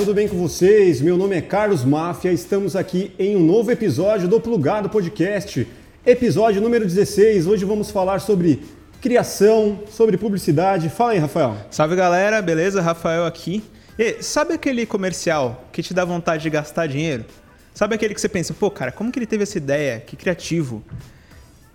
Tudo bem com vocês? Meu nome é Carlos Máfia, estamos aqui em um novo episódio do Plugado Podcast, episódio número 16. Hoje vamos falar sobre criação, sobre publicidade. Fala aí, Rafael. Salve galera, beleza? Rafael aqui. E sabe aquele comercial que te dá vontade de gastar dinheiro? Sabe aquele que você pensa, pô, cara, como que ele teve essa ideia? Que criativo.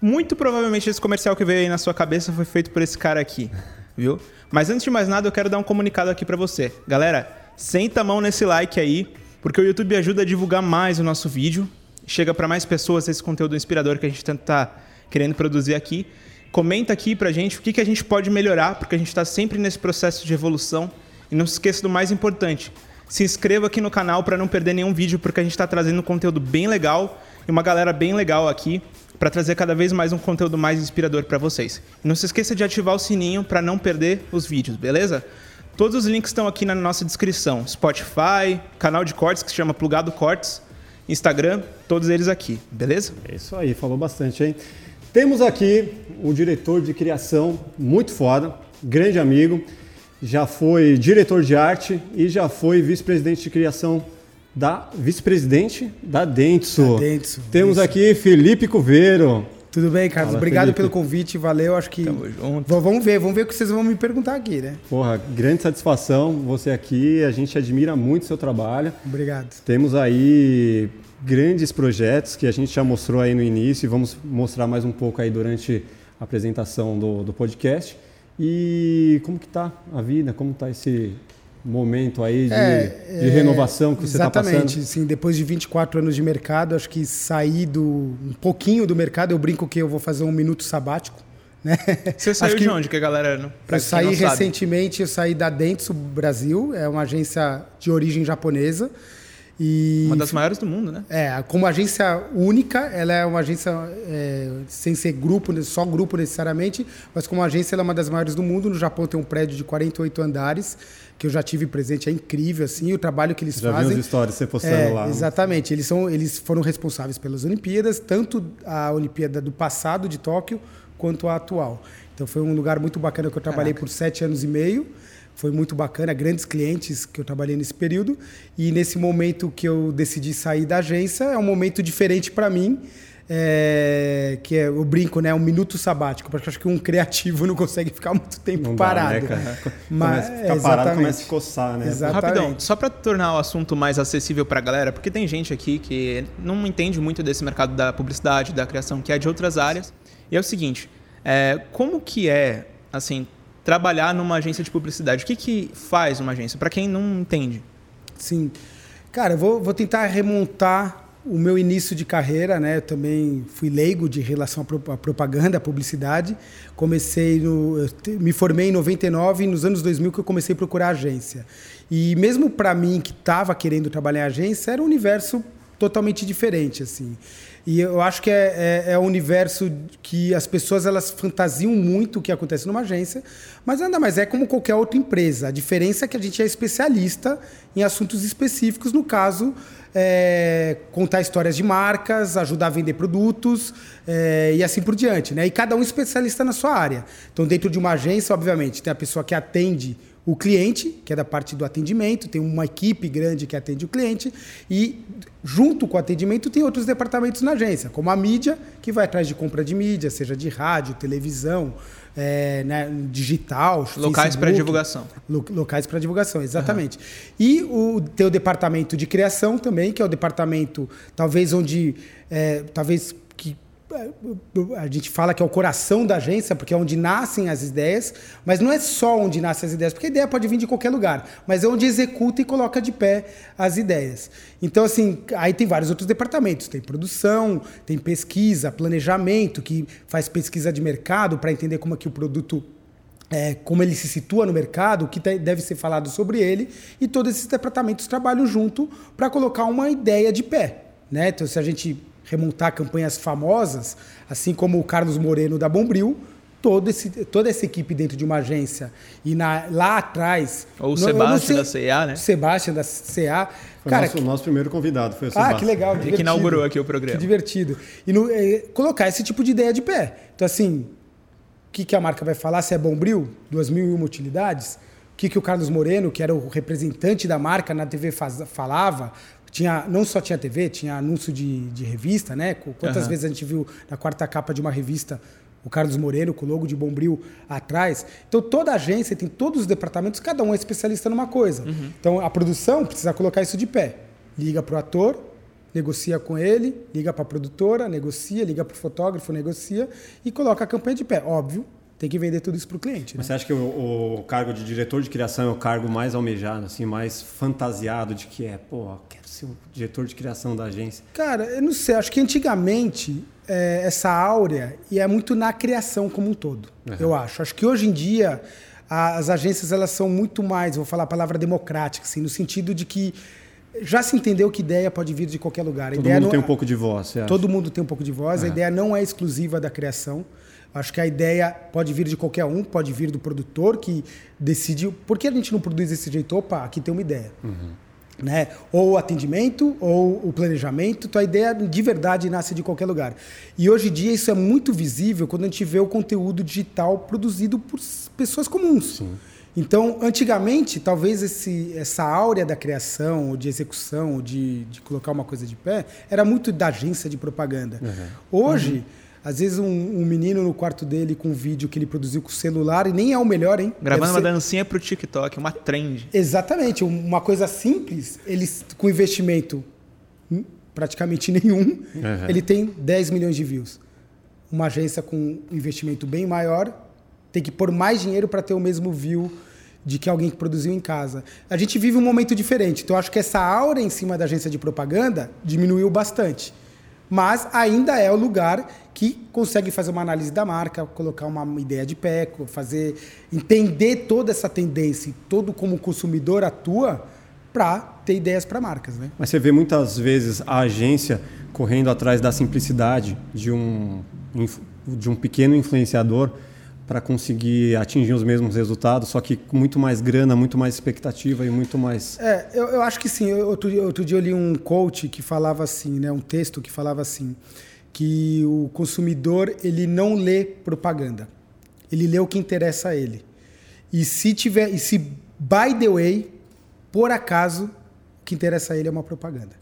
Muito provavelmente esse comercial que veio aí na sua cabeça foi feito por esse cara aqui, viu? Mas antes de mais nada, eu quero dar um comunicado aqui para você. Galera, senta a mão nesse like aí, porque o YouTube ajuda a divulgar mais o nosso vídeo, chega para mais pessoas esse conteúdo inspirador que a gente tanto tá querendo produzir aqui. Comenta aqui pra gente o que, que a gente pode melhorar, porque a gente está sempre nesse processo de evolução. E não se esqueça do mais importante, se inscreva aqui no canal para não perder nenhum vídeo, porque a gente está trazendo um conteúdo bem legal e uma galera bem legal aqui para trazer cada vez mais um conteúdo mais inspirador para vocês. E não se esqueça de ativar o sininho para não perder os vídeos, beleza? Todos os links estão aqui na nossa descrição: Spotify, canal de cortes que se chama Plugado Cortes, Instagram, todos eles aqui, beleza? É isso aí, falou bastante, hein? Temos aqui o diretor de criação, muito foda, grande amigo, já foi diretor de arte e já foi vice-presidente de criação da vice-presidente da Dentsu. Da Dentsu. Temos Isso. aqui Felipe Cuveiro. Tudo bem, Carlos? Fala, Obrigado Felipe. pelo convite, valeu. Acho que. Tamo junto. V- Vamos ver, vamos ver o que vocês vão me perguntar aqui, né? Porra, grande satisfação você aqui. A gente admira muito o seu trabalho. Obrigado. Temos aí grandes projetos que a gente já mostrou aí no início e vamos mostrar mais um pouco aí durante a apresentação do, do podcast. E como que tá a vida? Como tá esse momento aí de, É, de é, renovação que você está Exatamente. passando? Sim, depois de 24 anos de mercado, acho que sair do um pouquinho do mercado, eu brinco que eu vou fazer um minuto sabático, né? Você saiu Acho que de onde que a galera não Eu saí não sabe? recentemente, eu saí da Dentsu Brasil, é uma agência de origem japonesa. E Uma das maiores do mundo, né? É, como agência única, ela é uma agência é, sem ser grupo, né, só grupo necessariamente, mas como agência ela é uma das maiores do mundo. No Japão tem um prédio de 48 andares, que eu já tive presente, é incrível, assim, o trabalho que eles Já vi fazem. uns stories você postando É, lá. Exatamente, eles, são, eles foram responsáveis pelas Olimpíadas, tanto a Olimpíada do passado de Tóquio quanto a atual. Então foi um lugar muito bacana que eu trabalhei por sete anos e meio. Foi muito bacana, grandes clientes que eu trabalhei nesse período. E nesse momento que eu decidi sair da agência, é um momento diferente para mim. É, que é, eu brinco, né? Um minuto sabático, porque eu acho que um criativo não consegue ficar muito tempo Não dá, parado. né, cara? Mas, Começa a ficar parado, exatamente. começa a coçar, né? Exato. Rapidão, Exatamente. só para tornar o assunto mais acessível para a galera, porque tem gente aqui que não entende muito desse mercado da publicidade, da criação, que é de outras áreas. E é o seguinte, é, como que é, assim, trabalhar numa agência de publicidade? O que, que faz uma agência, para quem não entende? Sim. Cara, eu vou, vou tentar remontar o meu início de carreira, né? Eu também fui leigo de relação à pro- à propaganda, à publicidade. Comecei no. me formei em 99 e nos anos 2000 que eu comecei a procurar agência. E mesmo para mim que estava querendo trabalhar em agência, era um universo totalmente diferente, assim. E eu acho que é, é, é um universo que as pessoas elas fantasiam muito o que acontece numa agência, mas nada mais é como qualquer outra empresa. A diferença é que a gente é especialista em assuntos específicos, no caso, é, contar histórias de marcas, ajudar a vender produtos é, e assim por diante. Né? E cada um especialista na sua área. Então, dentro de uma agência, obviamente, tem a pessoa que atende o cliente, que é da parte do atendimento, tem uma equipe grande que atende o cliente, e junto com o atendimento tem outros departamentos na agência, como a mídia, que vai atrás de compra de mídia, seja de rádio, televisão, é, né, digital, Locais para divulgação. Lo- locais para divulgação, exatamente. E o teu departamento de criação também, que é o departamento, talvez onde, é, talvez a gente fala que é o coração da agência, porque é onde nascem as ideias, mas não é só onde nascem as ideias, porque a ideia pode vir de qualquer lugar, mas é onde executa e coloca de pé as ideias. Então, assim, aí tem vários outros departamentos, tem produção, tem pesquisa, planejamento, que faz pesquisa de mercado para entender como é que o produto é, como ele se situa no mercado, o que deve ser falado sobre ele, e todos esses departamentos trabalham junto para colocar uma ideia de pé. Né? Então, se a gente remontar campanhas famosas, assim como o Carlos Moreno da Bombril, todo esse, toda essa equipe dentro de uma agência e na- lá atrás. Ou o Sebastião da CA, né? Sebastião da CA. Foi Cara, nosso, nosso primeiro convidado, foi o ah, Sebastião. que legal. Ele que divertido. inaugurou aqui o programa. Que divertido. E no- é, colocar esse tipo de ideia de pé. Então, assim, o que, que a marca vai falar? Se é Bombril, duas mil e uma utilidades, que, que o Carlos Moreno, que era o representante da marca na TV, faz, falava. Tinha, não só tinha TV, tinha anúncio de, de revista, né? Quantas uhum. vezes a gente viu na quarta capa de uma revista o Carlos Moreno com o logo de Bombril atrás. Então toda agência tem todos os departamentos, cada um é especialista numa coisa. Uhum. Então a produção precisa colocar isso de pé. Liga para o ator, negocia com ele, liga para a produtora, negocia, liga para o fotógrafo, negocia e coloca a campanha de pé. Óbvio, tem que vender tudo isso para o cliente. Né? Mas você acha que o, o, cargo de diretor de criação é o cargo mais almejado, assim, mais fantasiado de que é, pô, quero ser o diretor de criação da agência? Cara, eu não sei, acho que antigamente é, essa áurea ia muito na criação como um todo, uhum. eu acho. Acho que hoje em dia as agências elas são muito mais, vou falar a palavra democrática, assim, no sentido de que já se entendeu que ideia pode vir de qualquer lugar. todo mundo não, tem um pouco de voz. Todo mundo tem um pouco de voz. Uhum. A ideia não é exclusiva da criação. Acho que a ideia pode vir de qualquer um, pode vir do produtor que decide. Por que a gente não produz desse jeito? Opa, aqui tem uma ideia. Uhum. Né? Ou o atendimento, ou o planejamento. Então a ideia de verdade nasce de qualquer lugar. E hoje em dia isso é muito visível quando a gente vê o conteúdo digital produzido por pessoas comuns. Sim. Então, antigamente, talvez esse, essa áurea da criação, ou de execução, ou de, de colocar uma coisa de pé, era muito da agência de propaganda. Uhum. Hoje. Uhum às vezes um, um, menino no quarto dele com um vídeo que ele produziu com o celular, e nem é o melhor, hein? Gravando ser... uma dancinha pro TikTok, uma trend. Exatamente, uma coisa simples, eles com investimento praticamente nenhum, uhum. ele tem 10 milhões de views. Uma agência com um investimento bem maior tem que pôr mais dinheiro para ter o mesmo view de que alguém que produziu em casa. A gente vive um momento diferente, então acho que essa aura em cima da agência de propaganda diminuiu bastante mas ainda é o lugar que consegue fazer uma análise da marca, colocar uma ideia de pé, fazer entender toda essa tendência, todo como o consumidor atua para ter ideias para marcas, né? Mas você vê muitas vezes a agência correndo atrás da simplicidade de um de um pequeno influenciador para conseguir atingir os mesmos resultados, só que com muito mais grana, muito mais expectativa e muito mais. É, eu, eu acho que sim. Outro, outro dia eu li um coach que falava assim, né, um texto que falava assim, que o consumidor ele não lê propaganda, ele lê o que interessa a ele. E se tiver, e se by the way, por acaso, o que interessa a ele é uma propaganda.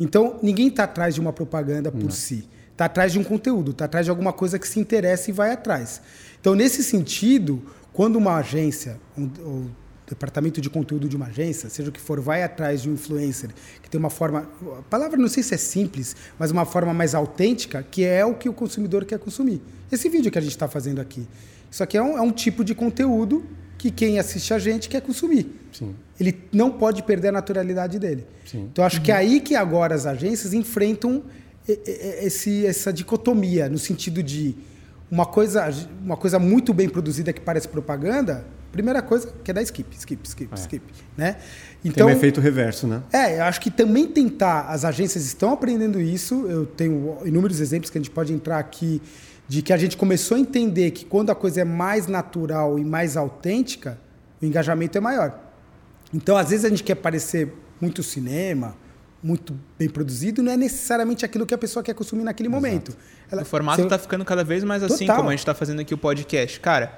Então ninguém está atrás de uma propaganda por não. si, está atrás de um conteúdo, está atrás de alguma coisa que se interessa e vai atrás. Então, nesse sentido, quando uma agência, um, o departamento de conteúdo de uma agência, seja o que for, vai atrás de um influencer que tem uma forma, a palavra não sei se é simples, mas uma forma mais autêntica, que é o que o consumidor quer consumir. Esse vídeo que a gente está fazendo aqui, isso aqui é um, é um, tipo de conteúdo que quem assiste a gente quer consumir. Sim. Ele não pode perder a naturalidade dele. Sim. Então, acho uhum. que é aí que agora as agências enfrentam esse, essa dicotomia, no sentido de uma coisa, uma coisa muito bem produzida que parece propaganda, primeira coisa que é dar skip, skip, skip, é. skip, né? Então, tem um efeito reverso, né? É, eu acho que também tentar, as agências estão aprendendo isso, eu tenho inúmeros exemplos que a gente pode entrar aqui de que a gente começou a entender que quando a coisa é mais natural e mais autêntica, o engajamento é maior. Então, às vezes a gente quer parecer muito cinema, muito bem produzido, não é necessariamente aquilo que a pessoa quer consumir naquele Exato. momento. Ela, o formato está ficando cada vez mais assim, Total. como a gente está fazendo aqui o podcast. Cara,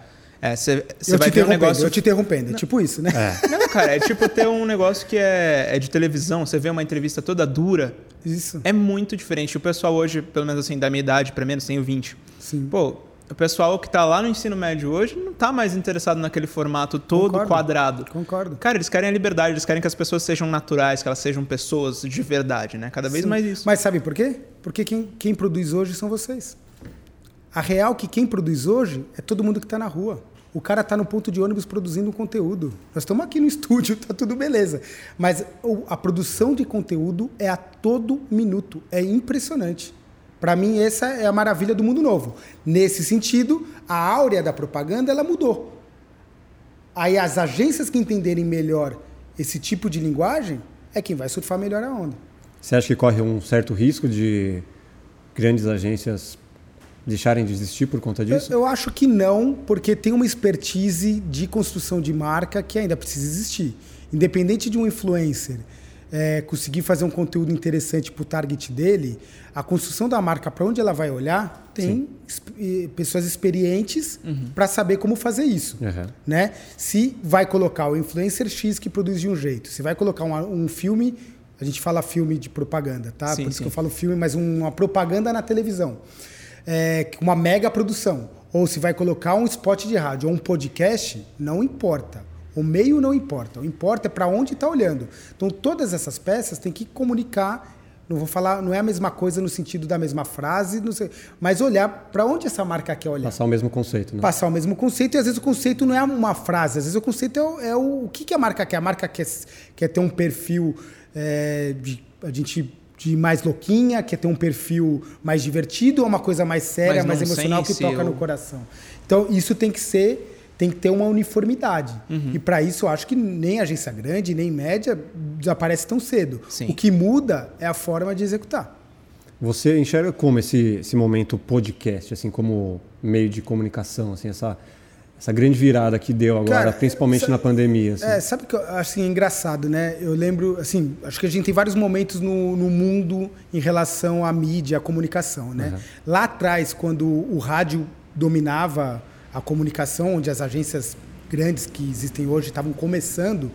você é, vai ter um negócio. Eu te interrompendo, é tipo isso, né? É. Não, cara, é tipo ter um negócio que é, é de televisão, você vê uma entrevista toda dura. Isso. É muito diferente. O pessoal hoje, pelo menos assim, da minha idade, para menos, tenho 20. Sim. Pô, o pessoal que está lá no ensino médio hoje não está mais interessado naquele formato todo Concordo. quadrado. Concordo. Cara, eles querem a liberdade, eles querem que as pessoas sejam naturais, que elas sejam pessoas de verdade, né? Cada vez Sim. mais isso. Mas sabe por quê? Porque quem, quem produz hoje são vocês. A real que quem produz hoje é todo mundo que está na rua. O cara está no ponto de ônibus produzindo conteúdo. Nós estamos aqui no estúdio, tá tudo beleza. Mas a produção de conteúdo é a todo minuto. É impressionante. Para mim, essa é a maravilha do mundo novo. Nesse sentido, a áurea da propaganda ela mudou. Aí as agências que entenderem melhor esse tipo de linguagem é quem vai surfar melhor a onda. Você acha que corre um certo risco de grandes agências deixarem de existir por conta disso? Eu, eu, acho que não, porque tem uma expertise de construção de marca que ainda precisa existir. Independente de um influencer é, conseguir fazer um conteúdo interessante para o target dele, a construção da marca, para onde ela vai olhar, tem pessoas experientes uhum. para saber como fazer isso. Uhum. Né? Se vai colocar o influencer X que produz de um jeito, se vai colocar um, um filme, a gente fala filme de propaganda, tá? Sim, Por isso sim. que eu falo filme, mas uma propaganda na televisão. É, uma mega produção. Ou se vai colocar um spot de rádio ou um podcast, não importa. O meio não importa. O importa é para onde está olhando. Então, todas essas peças têm que comunicar. Não vou falar, não é a mesma coisa no sentido da mesma frase, sei, mas olhar para onde essa marca quer olhar. Passar o mesmo conceito, né? Passar o mesmo conceito, e às vezes o conceito não é uma frase, às vezes o conceito é o, é o, o que, que a marca quer. A marca quer, quer ter um perfil é, de. A gente de mais louquinha, quer ter um perfil mais divertido ou uma coisa mais séria, mais, mais emocional que toca no coração. Então, isso tem que ser tem que ter uma uniformidade. Uhum. E para isso eu acho que nem agência grande, nem média desaparece tão cedo. Sim. O que muda é a forma de executar. Você enxerga como esse, esse momento podcast, assim, como meio de comunicação, assim, essa, essa grande virada que deu agora, Cara, principalmente sabe, na pandemia? Assim. É, sabe que eu assim, é engraçado, né? Eu lembro, assim, acho que a gente tem vários momentos no, no mundo em relação à mídia, à comunicação, né? Uhum. Lá atrás, quando o rádio dominava a comunicação, onde as agências grandes que existem hoje estavam começando,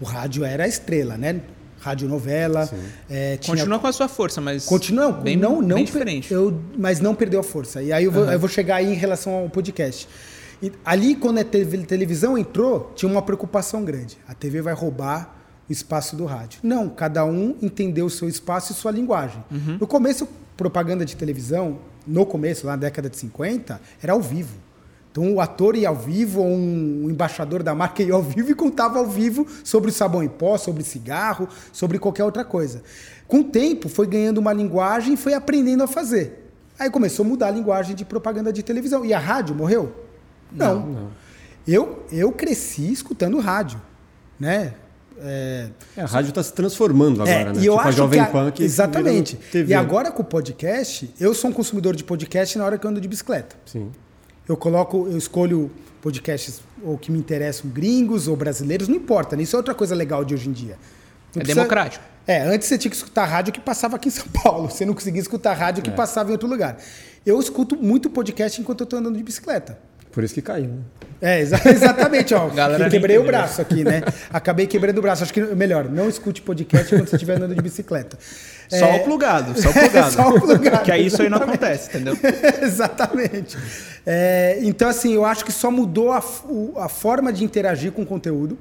o rádio era a estrela, né? Rádio novela. É, tinha... Continua com a sua força, mas. Continua, bem, não, não bem diferente. Eu, mas não perdeu a força. E aí eu vou, uhum. eu vou chegar aí em relação ao podcast. E ali, quando a televisão entrou, tinha uma preocupação grande. A TV vai roubar o espaço do rádio. Não, cada um entendeu o seu espaço e sua linguagem. Uhum. No começo, propaganda de televisão, no começo, lá na década de 50, era ao vivo. Então o ator ia ao vivo, ou um embaixador da marca ia ao vivo e contava ao vivo sobre sabão em pó, sobre cigarro, sobre qualquer outra coisa. Com o tempo, foi ganhando uma linguagem e foi aprendendo a fazer. Aí começou a mudar a linguagem de propaganda de televisão. E a rádio morreu? Não. não, não. Eu, eu cresci escutando rádio, né? É, é, a rádio está se transformando é, agora, é, né? E eu tipo acho a Jovem que a, Pan que Exatamente. E agora com o podcast, eu sou um consumidor de podcast na hora que eu ando de bicicleta. Sim. Eu coloco, eu escolho podcasts ou que me interessam gringos ou brasileiros, não importa. Né? Isso é outra coisa legal de hoje em dia. Não é precisa... democrático. É, antes você tinha que escutar rádio que passava aqui em São Paulo. Você não conseguia escutar rádio que é. passava em outro lugar. Eu escuto muito podcast enquanto eu estou andando de bicicleta. Por isso que caiu, né? É, exatamente, ó. Galera quebrei o braço aqui, né? Acabei quebrando o braço. Acho que melhor, não escute podcast quando você estiver andando de bicicleta. Só é... o plugado, só o plugado. só o plugado. que aí isso aí não acontece, entendeu? exatamente. É, então, assim, eu acho que só mudou a, a forma de interagir com o conteúdo,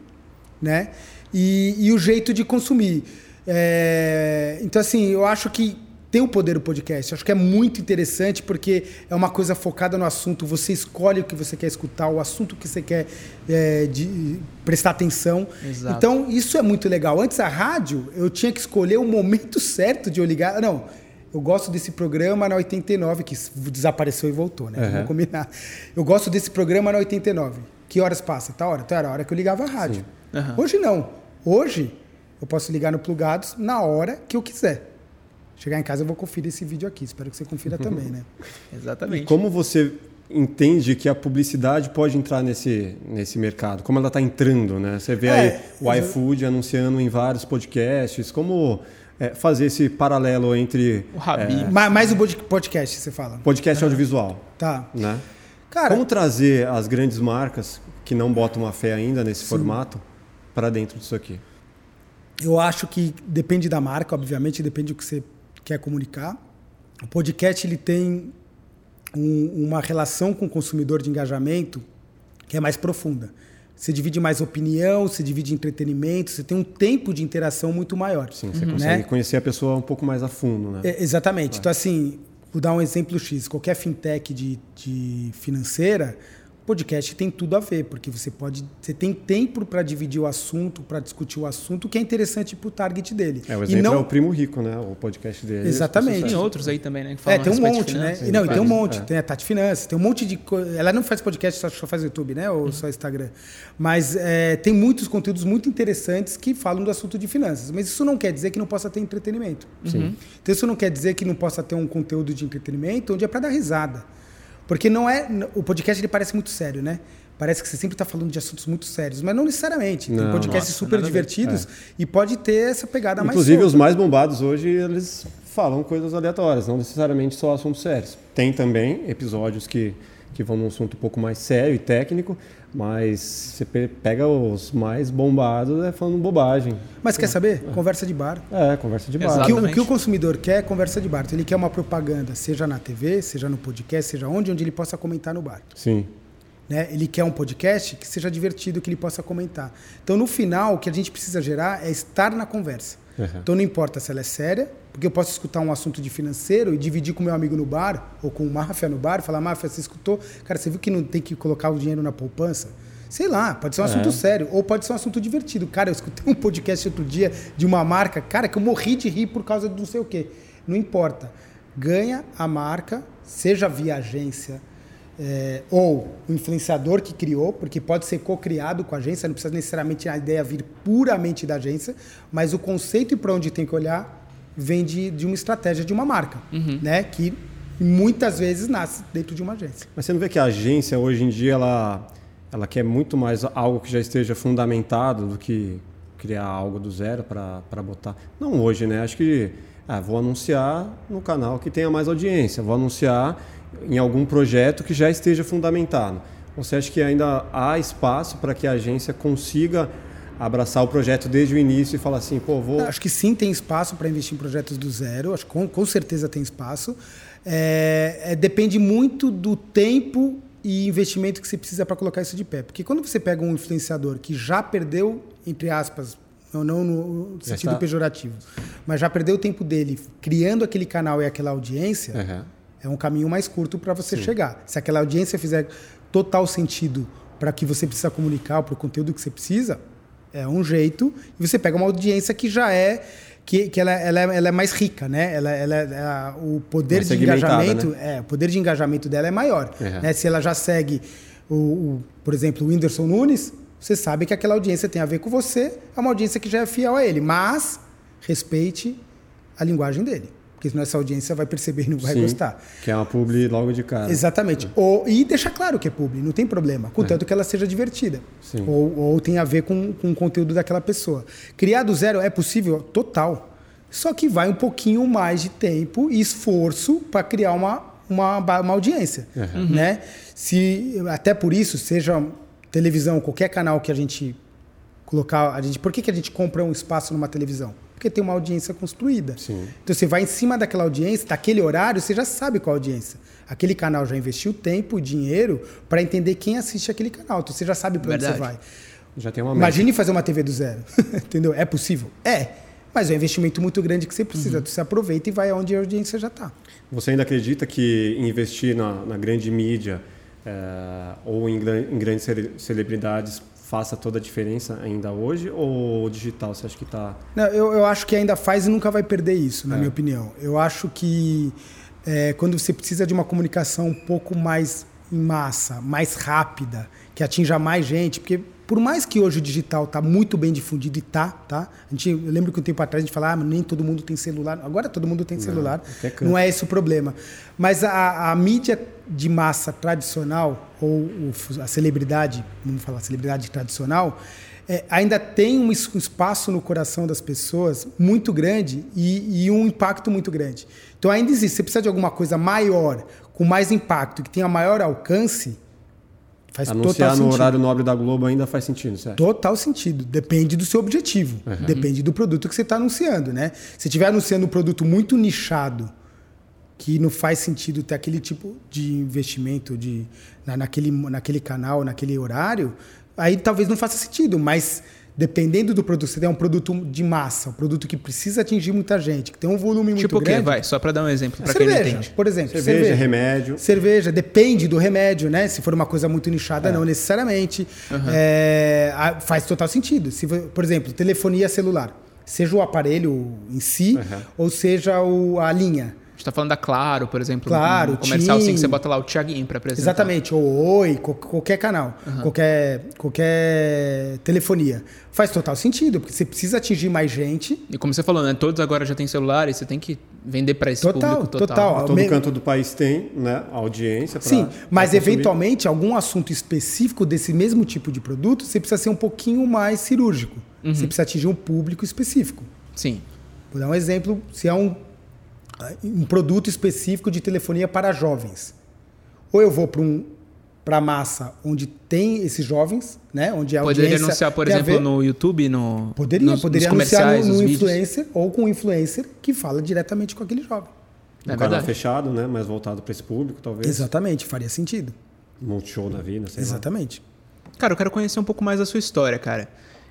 né? E, e o jeito de consumir. É, então, assim, eu acho que tem o poder do podcast. Acho que é muito interessante porque é uma coisa focada no assunto. Você escolhe o que você quer escutar, o assunto que você quer é, de, prestar atenção. Exato. Então, isso é muito legal. Antes, a rádio, eu tinha que escolher o momento certo de eu ligar. Não, eu gosto desse programa na 89, que desapareceu e voltou, né? Uhum. Vamos combinar. Eu gosto desse programa na 89. Que horas passa? Tá hora? Tá, era a hora que eu ligava a rádio. Uhum. Hoje não. Hoje, eu posso ligar no Plugados na hora que eu quiser. Chegar em casa eu vou conferir esse vídeo aqui. Espero que você confira também, né? Exatamente. E como você entende que a publicidade pode entrar nesse, nesse mercado? Como ela está entrando, né? Você vê é, aí o iFood eu... anunciando em vários podcasts. Como é, fazer esse paralelo entre... O Rabi. É, mais o podcast, você fala. Podcast audiovisual. Tá. Né? Cara, Como trazer as grandes marcas que não botam uma fé ainda nesse sim. formato para dentro disso aqui? Eu acho que depende da marca, obviamente, depende do que você quer comunicar. O podcast ele tem um, uma relação com o consumidor de engajamento que é mais profunda. Você divide mais opinião, você divide entretenimento, você tem um tempo de interação muito maior. Sim, você uhum. consegue né? conhecer a pessoa um pouco mais a fundo, né? É, exatamente. É. Então, assim, vou dar um exemplo X. Qualquer fintech de, de financeira, podcast tem tudo a ver, porque você pode, você tem tempo para dividir o assunto, para discutir o assunto, que é interessante para o target dele. É, o exemplo não... é o Primo Rico, né? O podcast dele. Exatamente. Tem outros aí também, né? Que é, tem um monte, né? não, e tem um monte. É. Tem a Tati Finanças, tem um monte de Ela não faz podcast, só, só faz YouTube, né? Ou uhum. só Instagram. Mas é, tem muitos conteúdos muito interessantes que falam do assunto de finanças. Mas isso não quer dizer que não possa ter entretenimento. Sim. Então isso não quer dizer que não possa ter um conteúdo de entretenimento onde é para dar risada. Porque não é. O podcast ele parece muito sério, né? parece que você sempre está falando de assuntos muito sérios, mas não necessariamente. Tem Não. podcasts Nossa, super divertidos e pode ter essa pegada mais Inclusive, os mais bombados hoje, eles falam coisas aleatórias, não necessariamente só assuntos sérios. Tem também episódios que, que vão num assunto um pouco mais sério e técnico, mas você pe- pega os mais bombados é falando bobagem. Mas quer saber? Conversa de bar. É, conversa de bar. O que, o que o consumidor quer é conversa de bar. Então, ele quer uma propaganda, seja na TV, seja no podcast, seja onde, onde ele possa comentar no bar. Sim. né? Ele quer um podcast que seja divertido, que ele possa comentar. Então, no final, o que a gente precisa gerar é estar na conversa. Uhum. Então, não importa se ela é séria, porque eu posso escutar um assunto de financeiro e dividir com meu amigo no bar, ou com o Máfia no bar, falar, Máfia, você escutou? Cara, você viu que não tem que colocar o dinheiro na poupança? Sei lá, pode ser um assunto sério, ou pode ser um assunto divertido. Cara, eu escutei um podcast outro dia de uma marca, cara, que eu morri de rir por causa de não sei o quê. Não importa. Ganha a marca, seja via agência, é, ou o influenciador que criou, porque pode ser co-criado com a agência, não precisa necessariamente a ideia vir puramente da agência, mas o conceito e para onde tem que olhar vem de, de uma estratégia de uma marca, né? Que muitas vezes nasce dentro de uma agência. Mas você não vê que a agência hoje em dia ela, ela quer muito mais algo que já esteja fundamentado do que criar algo do zero para botar. Não hoje, né? Acho que ah, vou anunciar no canal que tenha mais audiência, vou anunciar em algum projeto que já esteja fundamentado. Você acha que ainda há espaço para que a agência consiga abraçar o projeto desde o início e falar assim, pô, vou. Acho que sim tem espaço para investir em projetos do zero, acho que com, com certeza tem espaço. É, é, depende muito do tempo e investimento que você precisa para colocar isso de pé. Porque quando você pega um influenciador que já perdeu, entre aspas, não, não no Já sentido está- pejorativo, mas já perdeu o tempo dele criando aquele canal e aquela audiência, Aham. é um caminho mais curto para você chegar. Se aquela audiência fizer total sentido para que você precisa comunicar, para o conteúdo que você precisa, é um jeito. E você pega uma audiência que já é que, que ela, ela, é- ela é mais rica, né? Ela, ela, ela- o poder Mais de engajamento, né? é, o poder de engajamento dela é maior. Uhum. né? Se ela já segue o, o, por exemplo, o Whindersson Nunes, você sabe que aquela audiência tem a ver com você, é uma audiência que já é fiel a ele, mas respeite a linguagem dele. Porque senão essa audiência vai perceber e não vai Sim, gostar. Que é uma publi logo de cara. Exatamente. Ou, e deixar claro que é publi, não tem problema, contanto que ela seja divertida. Sim. Ou, ou tenha a ver com, com o conteúdo daquela pessoa. Criar do zero é possível? Total. Só que vai um pouquinho mais de tempo e esforço para criar uma, uma, uma audiência. Uhum. Né? Se, até por isso, seja televisão, qualquer canal que a gente colocar. A gente, por que, que a gente compra um espaço numa televisão? Porque tem uma audiência construída. Sim. Então você vai em cima daquela audiência, daquele horário, você já sabe qual audiência. Aquele canal já investiu tempo, dinheiro para entender quem assiste aquele canal. Então você já sabe para onde você vai. Já tem uma. Imagine fazer uma TV do zero. Entendeu? É possível? É. Mas é um investimento muito grande que você precisa. Você aproveita e vai aonde a audiência já está. Você ainda acredita que investir na, na grande mídia eh, ou em, em grandes cele- celebridades faça toda a diferença ainda hoje? Ou o digital você acha que tá está... Não, eu, eu acho que ainda faz e nunca vai perder isso, na É. minha opinião. Eu acho que é, quando você precisa de uma comunicação um pouco mais em massa, mais rápida, que atinja mais gente, porque por mais que hoje o digital está muito bem difundido e tá, tá? A gente, eu lembro que um tempo atrás a gente falava, ah, mas nem todo mundo tem celular. Agora todo mundo tem celular. canto. Não é esse o problema. Mas a, a mídia de massa tradicional, ou a celebridade, vamos falar celebridade tradicional, é, ainda tem um es- espaço no coração das pessoas muito grande e, e um impacto muito grande. Então ainda existe. Você precisa de alguma coisa maior, com mais impacto, que tenha maior alcance, faz total Anunciar no sentido. horário nobre da Globo ainda faz sentido, certo? Total sentido. Depende do seu objetivo. Depende do produto que você está anunciando, né? Se estiver anunciando um produto muito nichado, que não faz sentido ter aquele tipo de investimento de, na, naquele, naquele canal, naquele horário, aí talvez não faça sentido. Mas dependendo do produto, se tem um produto de massa, um produto que precisa atingir muita gente, que tem um volume muito Tipo o quê? grande. Vai, só pra dar um exemplo pra quem não cerveja, entende. por exemplo. Cerveja, remédio. Cerveja, depende do remédio, né? Se for uma coisa muito nichada, não necessariamente. É, a- faz total sentido. Se, por exemplo, telefonia celular. Seja o aparelho em si, Uhum. ou seja o- a linha. A gente tá falando da Claro, por exemplo. Claro, um comercial assim TIM. que você bota lá o Thiaguinho pra apresentar. Exatamente, ou Oi, qualquer canal, qualquer, qualquer telefonia. Faz total sentido, porque você precisa atingir mais gente. E como você falou, né? Todos agora já têm celular e você tem que vender pra esse Total, público total. total. Todo Me- canto do país tem, né? A audiência. pra- Sim, mas consumir. eventualmente algum assunto específico desse mesmo tipo de produto, você precisa ser um pouquinho mais cirúrgico. Você precisa atingir um público específico. Sim. Vou dar um exemplo, se é um, um produto específico de telefonia para jovens. Ou eu vou para um para massa onde tem esses jovens, né? Onde a Poderia audiência anunciar, por exemplo, ver. no YouTube, no. Poderia, nos, poderia nos anunciar no, no vídeos. influencer ou com um influencer que fala diretamente com aquele jovem. Um É canal verdade. fechado, né? Mais voltado para esse público, talvez. Exatamente, faria sentido. Multishow da vida, sei lá. Exatamente. Cara, eu quero conhecer um pouco mais da sua história, cara.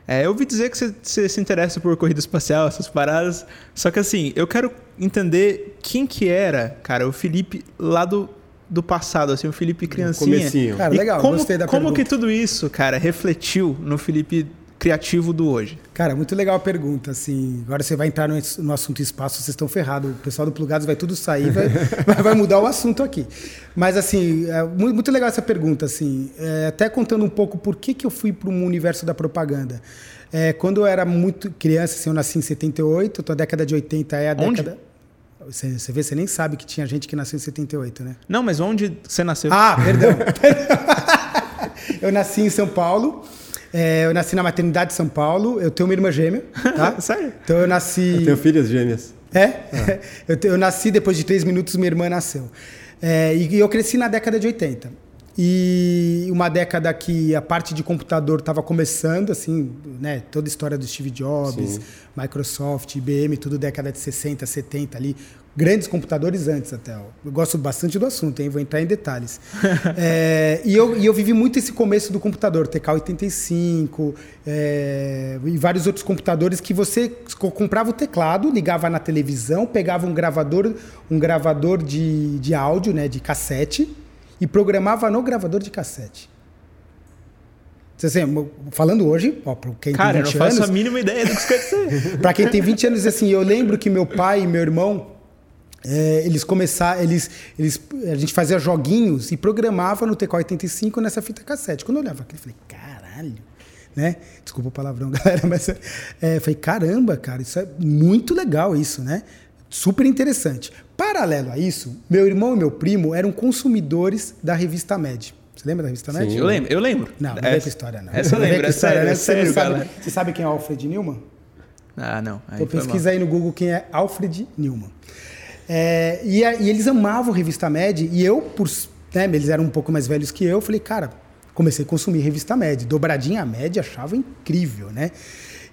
É, eu ouvi dizer que você, você se interessa por corrida espacial, essas paradas. Só que assim, eu quero entender quem que era, cara, o Felipe lá do, do passado, assim, o Felipe criancinha. comecinho. Cara, E legal, como, gostei da Como pergunta. que tudo isso, cara, refletiu no Felipe criativo do hoje? Cara, muito legal a pergunta. Assim, agora você vai entrar no, no assunto espaço, vocês estão ferrados. O pessoal do Plugados vai tudo sair, vai, vai- vai mudar o assunto aqui. Mas assim, é mu- muito legal essa pergunta. Assim, É, até contando um pouco por que, que eu fui para o universo da propaganda. É, quando eu era muito criança, assim, eu nasci em 78, então a década de 80 é a Onde? década. Você, você vê, você nem sabe que tinha gente que nasceu em 78, né? Não, mas onde você nasceu? Ah, perdão. eu nasci em São Paulo. é, eu nasci na maternidade de São Paulo. Eu tenho uma irmã gêmea, tá? Sério? Então eu nasci. Eu tenho filhas gêmeas. É? Eu, te- eu nasci depois de três minutos, minha irmã nasceu. É, e eu cresci na década de 80. E uma década que a parte de computador estava começando, assim, né? Toda a história do Steve Jobs, Sim. Microsoft, IBM, tudo década de 60, 70 ali. Grandes computadores antes até. Eu gosto bastante do assunto, hein? Vou entrar em detalhes. É, e, eu, e eu vivi muito esse começo do computador, TK85 é, e vários outros computadores que você co- comprava o teclado, ligava na televisão, pegava um gravador, um gravador de, de áudio, né, de cassete, e programava no gravador de cassete. Assim, falando hoje, ó, para quem cara, tem eu não 20 faço anos, a mínima ideia do que isso quer dizer. Pra quem tem 20 anos, assim, eu lembro que meu pai e meu irmão, é, eles começaram, eles, eles, a gente fazia joguinhos e programava no TK85 nessa fita cassete. Quando eu olhava aquilo, eu falei, caralho, né? Desculpa o palavrão, galera, mas é, falei, caramba, cara, isso é muito legal isso, né? Super interessante. Paralelo a isso, meu irmão e meu primo eram consumidores da revista Med. Você lembra da revista Med? Sim. Eu lembro, eu lembro. Não, não vem Essa- com história, não. Essa eu lembro, é história, né? é Você sabe- galera. Você sabe quem é o Alfred Newman? Ah, não. Aí Então mal. pesquisa aí no Google quem é Alfred Newman. É, e, e eles amavam Revista Med, e eu, por, né, eles eram um pouco mais velhos que eu, falei, cara, comecei a consumir Revista Med. Dobradinha Med, achava incrível, né?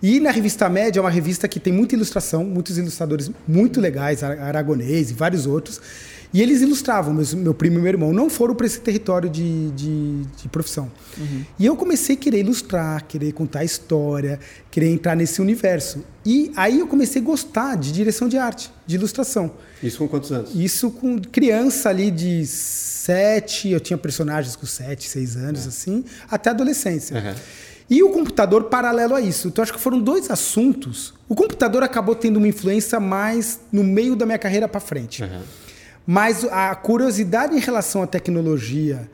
E na Revista Med é uma revista que tem muita ilustração, muitos ilustradores muito legais, Ara- Aragonês e vários outros. E eles ilustravam, meus- meu primo e meu irmão não foram para esse território de, de, de profissão. E eu comecei a querer ilustrar, querer contar história, querer entrar nesse universo. E aí eu comecei a gostar de direção de arte, de ilustração. Isso com quantos anos? Isso com criança ali de sete, eu tinha personagens com sete, seis anos, assim, até adolescência. Uhum. E o computador paralelo a isso. Então, acho que foram dois assuntos. O computador acabou tendo uma influência mais no meio da minha carreira para frente. Uhum. Mas a curiosidade em relação à tecnologia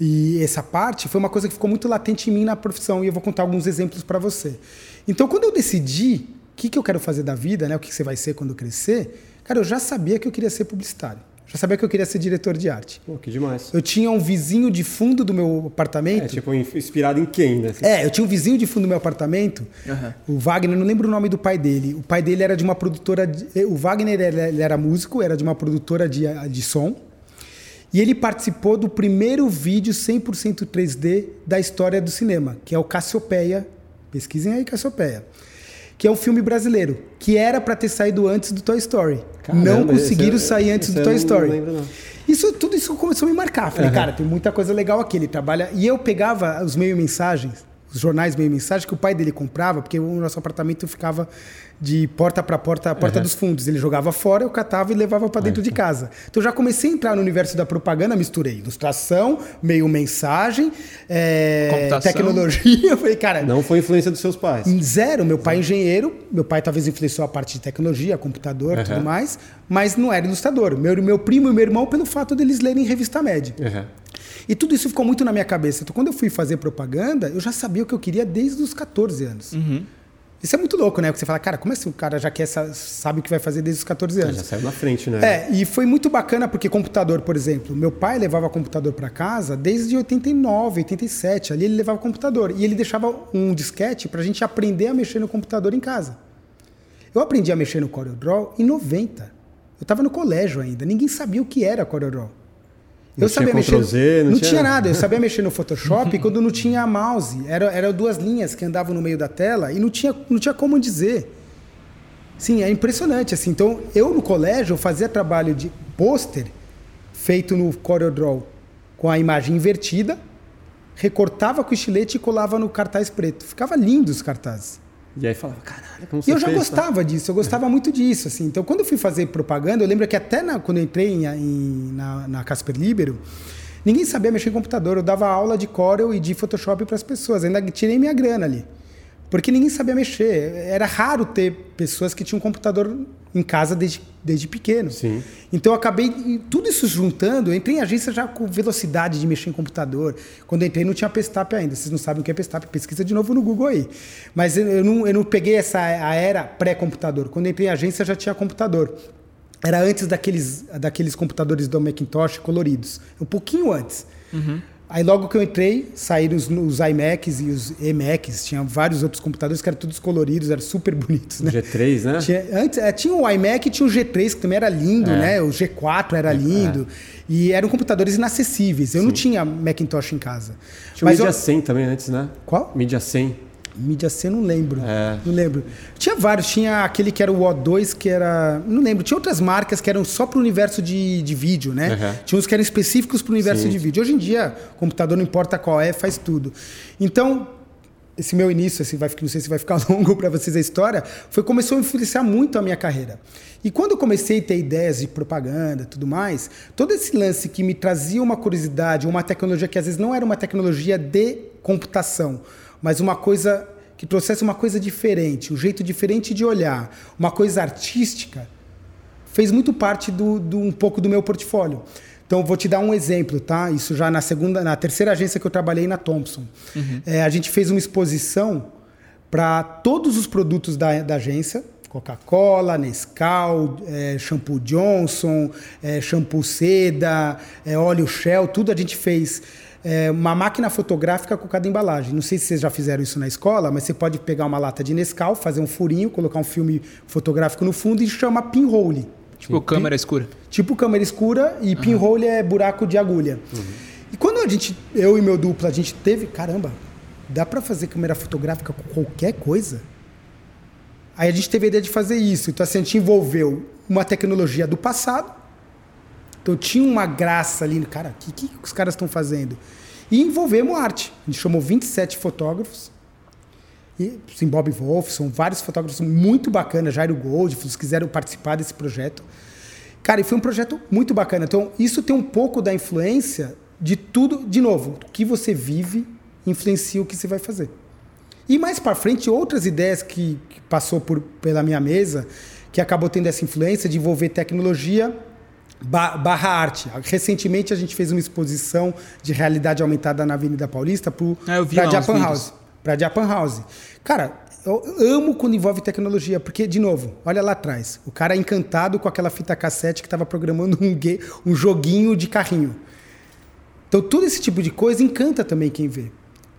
e essa parte foi uma coisa que ficou muito latente em mim na profissão e eu vou contar alguns exemplos para você. Então, quando eu decidi o que, que eu quero fazer da vida, né, o que que você vai ser quando crescer, cara, eu já sabia que eu queria ser publicitário. Já sabia que eu queria ser diretor de arte. Pô, que demais. Eu tinha um vizinho de fundo do meu apartamento. É tipo inspirado em quem, né? É, eu tinha um vizinho de fundo do meu apartamento, Aham. o Wagner, não lembro o nome do pai dele. O pai dele era de uma produtora. de- o Wagner ele ele era músico, era de uma produtora de, de som. E ele participou do primeiro vídeo 100% 3D da história do cinema, que é o Cassiopeia. Pesquisem aí Cassiopeia. Que é um filme brasileiro, que era para ter saído antes do Toy Story. Caramba, não conseguiram esse sair antes do Toy não Story. lembro, não. Isso, tudo isso começou a me marcar. Falei, cara, tem muita coisa legal aqui. Ele trabalha. E eu pegava os meio mensagens, os jornais meio mensagem que o pai dele comprava, porque o nosso apartamento ficava de porta para porta, a porta uhum. dos fundos. Ele jogava fora, eu catava e levava para dentro de casa. Então eu já comecei a entrar no universo da propaganda, misturei ilustração, meio mensagem, é, tecnologia. Eu falei, cara. Não foi influência dos seus pais? Zero. Meu pai é engenheiro, meu pai talvez influenciou a parte de tecnologia, computador e uhum. tudo mais, mas não era ilustrador. Meu, meu primo e meu irmão, pelo fato deles lerem revista média. Uhum. E tudo isso ficou muito na minha cabeça. Então, quando eu fui fazer propaganda, eu já sabia o que eu queria desde os 14 anos. Uhum. Isso é muito louco, né? Porque você fala, cara, como é que o cara já quer, sabe o que vai fazer desde os 14 anos? Já saiu na frente, né? É, e foi muito bacana porque computador, por exemplo, meu pai levava computador para casa desde 89, 87. Ali ele levava computador e ele deixava um disquete para a gente aprender a mexer no computador em casa. Eu aprendi a mexer no CorelDRAW em 90. Eu estava no colégio ainda, ninguém sabia o que era CorelDRAW. Eu sabia mexer. Z, não, não tinha... tinha... nada. Eu sabia mexer no Photoshop quando não tinha mouse. Era, eram duas linhas que andavam no meio da tela e não tinha, não tinha como dizer. Sim, é impressionante. Assim. Então, eu no colégio fazia trabalho de pôster feito no CorelDRAW com a imagem invertida, recortava com estilete e colava no cartaz preto. Ficava lindo os cartazes. E aí falava, caralho, como você E eu já fez, gostava tá? disso, eu gostava é. muito disso. Assim. Então, quando eu fui fazer propaganda, eu lembro que até na, quando eu entrei em, em, na, na Casper Libero, ninguém sabia mexer em computador. Eu dava aula de Corel e de Photoshop para as pessoas. Ainda tirei minha grana ali. Porque ninguém sabia mexer. Era raro ter pessoas que tinham um computador em casa desde, desde pequeno. Sim. Então eu acabei, tudo isso juntando, eu entrei em agência já com velocidade de mexer em computador. Quando eu entrei não tinha Pestap ainda. Vocês não sabem o que é Pestap, pesquisa de novo no Google aí. Mas eu, eu não, eu não peguei essa a era pré-computador. Quando eu entrei em agência já tinha computador. Era antes daqueles, daqueles computadores do Macintosh coloridos. Um pouquinho antes. Uhum. Aí logo que eu entrei, saíram os, os iMacs e os eMacs, tinha vários outros computadores que eram todos coloridos, eram super bonitos, né? G3, né? Tinha, antes, é, tinha o iMac e tinha o G3, que também era lindo, é. né? O G4 era lindo. É. E eram computadores inacessíveis. Eu Sim. não tinha Macintosh em casa. Tinha o Media eu... 100 também antes, né? Qual? Media 100. Mídia C, não lembro. É. Não lembro. Tinha vários. Tinha aquele que era o O2, que era. Não lembro. Tinha outras marcas que eram só para o universo de, de vídeo, né? Uhum. Tinha uns que eram específicos para o universo Sim. de vídeo. Hoje em dia, computador não importa qual é, faz tudo. Então, esse meu início, assim, vai, não sei se vai ficar longo para vocês a história, foi começou a influenciar muito a minha carreira. E quando eu comecei a ter ideias de propaganda tudo mais, todo esse lance que me trazia uma curiosidade, uma tecnologia que às vezes não era uma tecnologia de computação, mas uma coisa que trouxesse uma coisa diferente, um jeito diferente de olhar, uma coisa artística, fez muito parte do, do um pouco do meu portfólio. Então vou te dar um exemplo, tá? Isso já na segunda, na terceira agência que eu trabalhei na Thompson, uhum. é, a gente fez uma exposição para todos os produtos da, da agência. Coca-Cola, Nescau, é, shampoo Johnson, é, shampoo Seda, é, óleo Shell, tudo a gente fez é, uma máquina fotográfica com cada embalagem. Não sei se vocês já fizeram isso na escola, mas você pode pegar uma lata de Nescau, fazer um furinho, colocar um filme fotográfico no fundo e chama pinhole. Tipo Sim. câmera escura. Tipo câmera escura e uhum. pinhole é buraco de agulha. Uhum. E quando a gente, eu e meu duplo, a gente teve, caramba, dá para fazer câmera fotográfica com qualquer coisa? Aí a gente teve a ideia de fazer isso. Então assim, a gente envolveu uma tecnologia do passado então tinha uma graça ali, cara, o que, que os caras estão fazendo? E envolvemos arte. A gente chamou 27 fotógrafos. Sim, Bob Wolf, são vários fotógrafos muito bacanas, Jairo Gold, se quiseram participar desse projeto. Cara, e foi um projeto muito bacana. Então, isso tem um pouco da influência de tudo, de novo, o que você vive influencia o que você vai fazer. E mais para frente, outras ideias que, que passou por, pela minha mesa, que acabou tendo essa influência de envolver tecnologia barra arte. Recentemente a gente fez uma exposição de realidade aumentada na Avenida Paulista para ah, Japan House. Para Japan House. Cara, eu amo quando envolve tecnologia, porque, de novo, olha lá atrás. O cara é encantado com aquela fita cassete que estava programando um, um joguinho de carrinho. Então, todo esse tipo de coisa encanta também quem vê.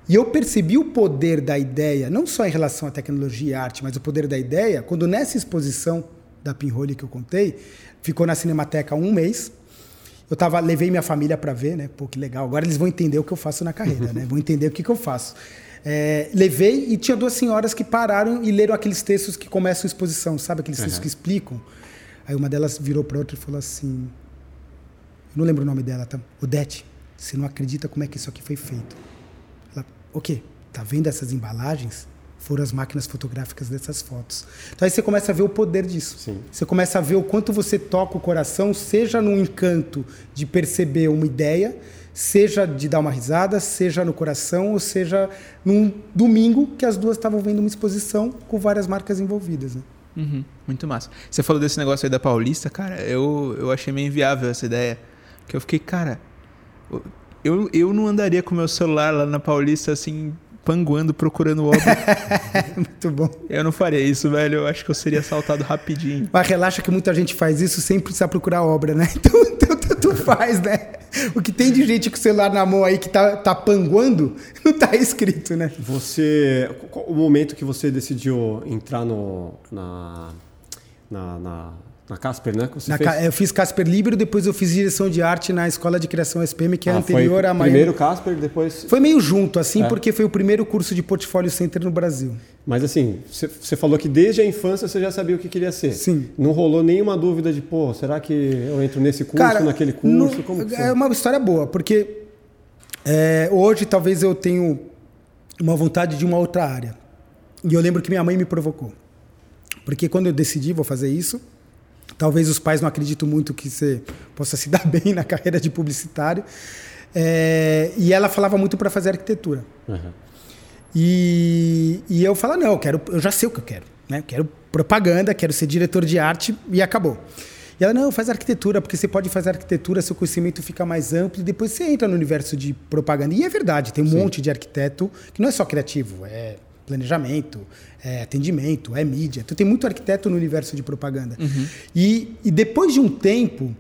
E eu percebi o poder da ideia, não só em relação à tecnologia e arte, mas o poder da ideia, quando nessa exposição da Pinhole que eu contei, ficou na Cinemateca um mês. Eu tava, levei minha família para ver, né? Pô, que legal. Agora eles vão entender o que eu faço na carreira, né? Vão entender o que, que eu faço. É, levei e tinha duas senhoras que pararam e leram aqueles textos que começam a exposição, sabe? Aqueles textos uhum. que explicam. Aí uma delas virou para outra e falou assim: Eu não lembro o nome dela, tá? Odete, você não acredita como é que isso aqui foi feito. Ela, o quê? Tá vendo essas embalagens? Foram as máquinas fotográficas dessas fotos. Então aí você começa a ver o poder disso. Sim. Você começa a ver o quanto você toca o coração, seja no encanto de perceber uma ideia, seja de dar uma risada, seja no coração, ou seja num domingo que as duas estavam vendo uma exposição com várias marcas envolvidas. Né? Uhum, muito massa. Você falou desse negócio aí da Paulista, cara, eu, eu achei meio inviável essa ideia. Que eu fiquei, cara, eu, eu não andaria com meu celular lá na Paulista assim, panguando, procurando obra. Muito bom. Eu não faria isso, velho. Eu acho que eu seria assaltado rapidinho. Mas relaxa que muita gente faz isso sem precisar procurar obra, né? Então, então, então tu faz, né? O que tem de gente com o celular na mão aí que tá, tá panguando, não tá escrito, né? Você. O momento que você decidiu entrar no, na, na, na na Casper, né? Na, eu fiz Casper Libero, depois eu fiz direção de arte na Escola de Criação SPM, que é ah, anterior a Miami. Primeiro Casper, depois. Foi meio junto, assim, é. porque foi o primeiro curso de Portfólio Center no Brasil. Mas assim, você falou que desde a infância você já sabia o que queria ser. Sim. Não rolou nenhuma dúvida de, pô, será que eu entro nesse curso, Cara, naquele curso? No, Como é uma história boa, porque é, hoje talvez eu tenho uma vontade de uma outra área. E eu lembro que minha mãe me provocou. Porque quando eu decidi, vou fazer isso Talvez os pais não acreditem muito que você possa se dar bem na carreira de publicitário. É, e ela falava muito para fazer arquitetura. Uhum. E, e eu falava, não, eu, quero, eu já sei o que eu quero. Né? Quero propaganda, quero ser diretor de arte e acabou. E ela, não, faz arquitetura, porque você pode fazer arquitetura, seu conhecimento fica mais amplo e depois você entra no universo de propaganda. E é verdade, tem um Sim. monte de arquiteto que não é só criativo, é planejamento, é atendimento, é mídia. Então tem muito arquiteto no universo de propaganda. Uhum. E, e depois de um tempo,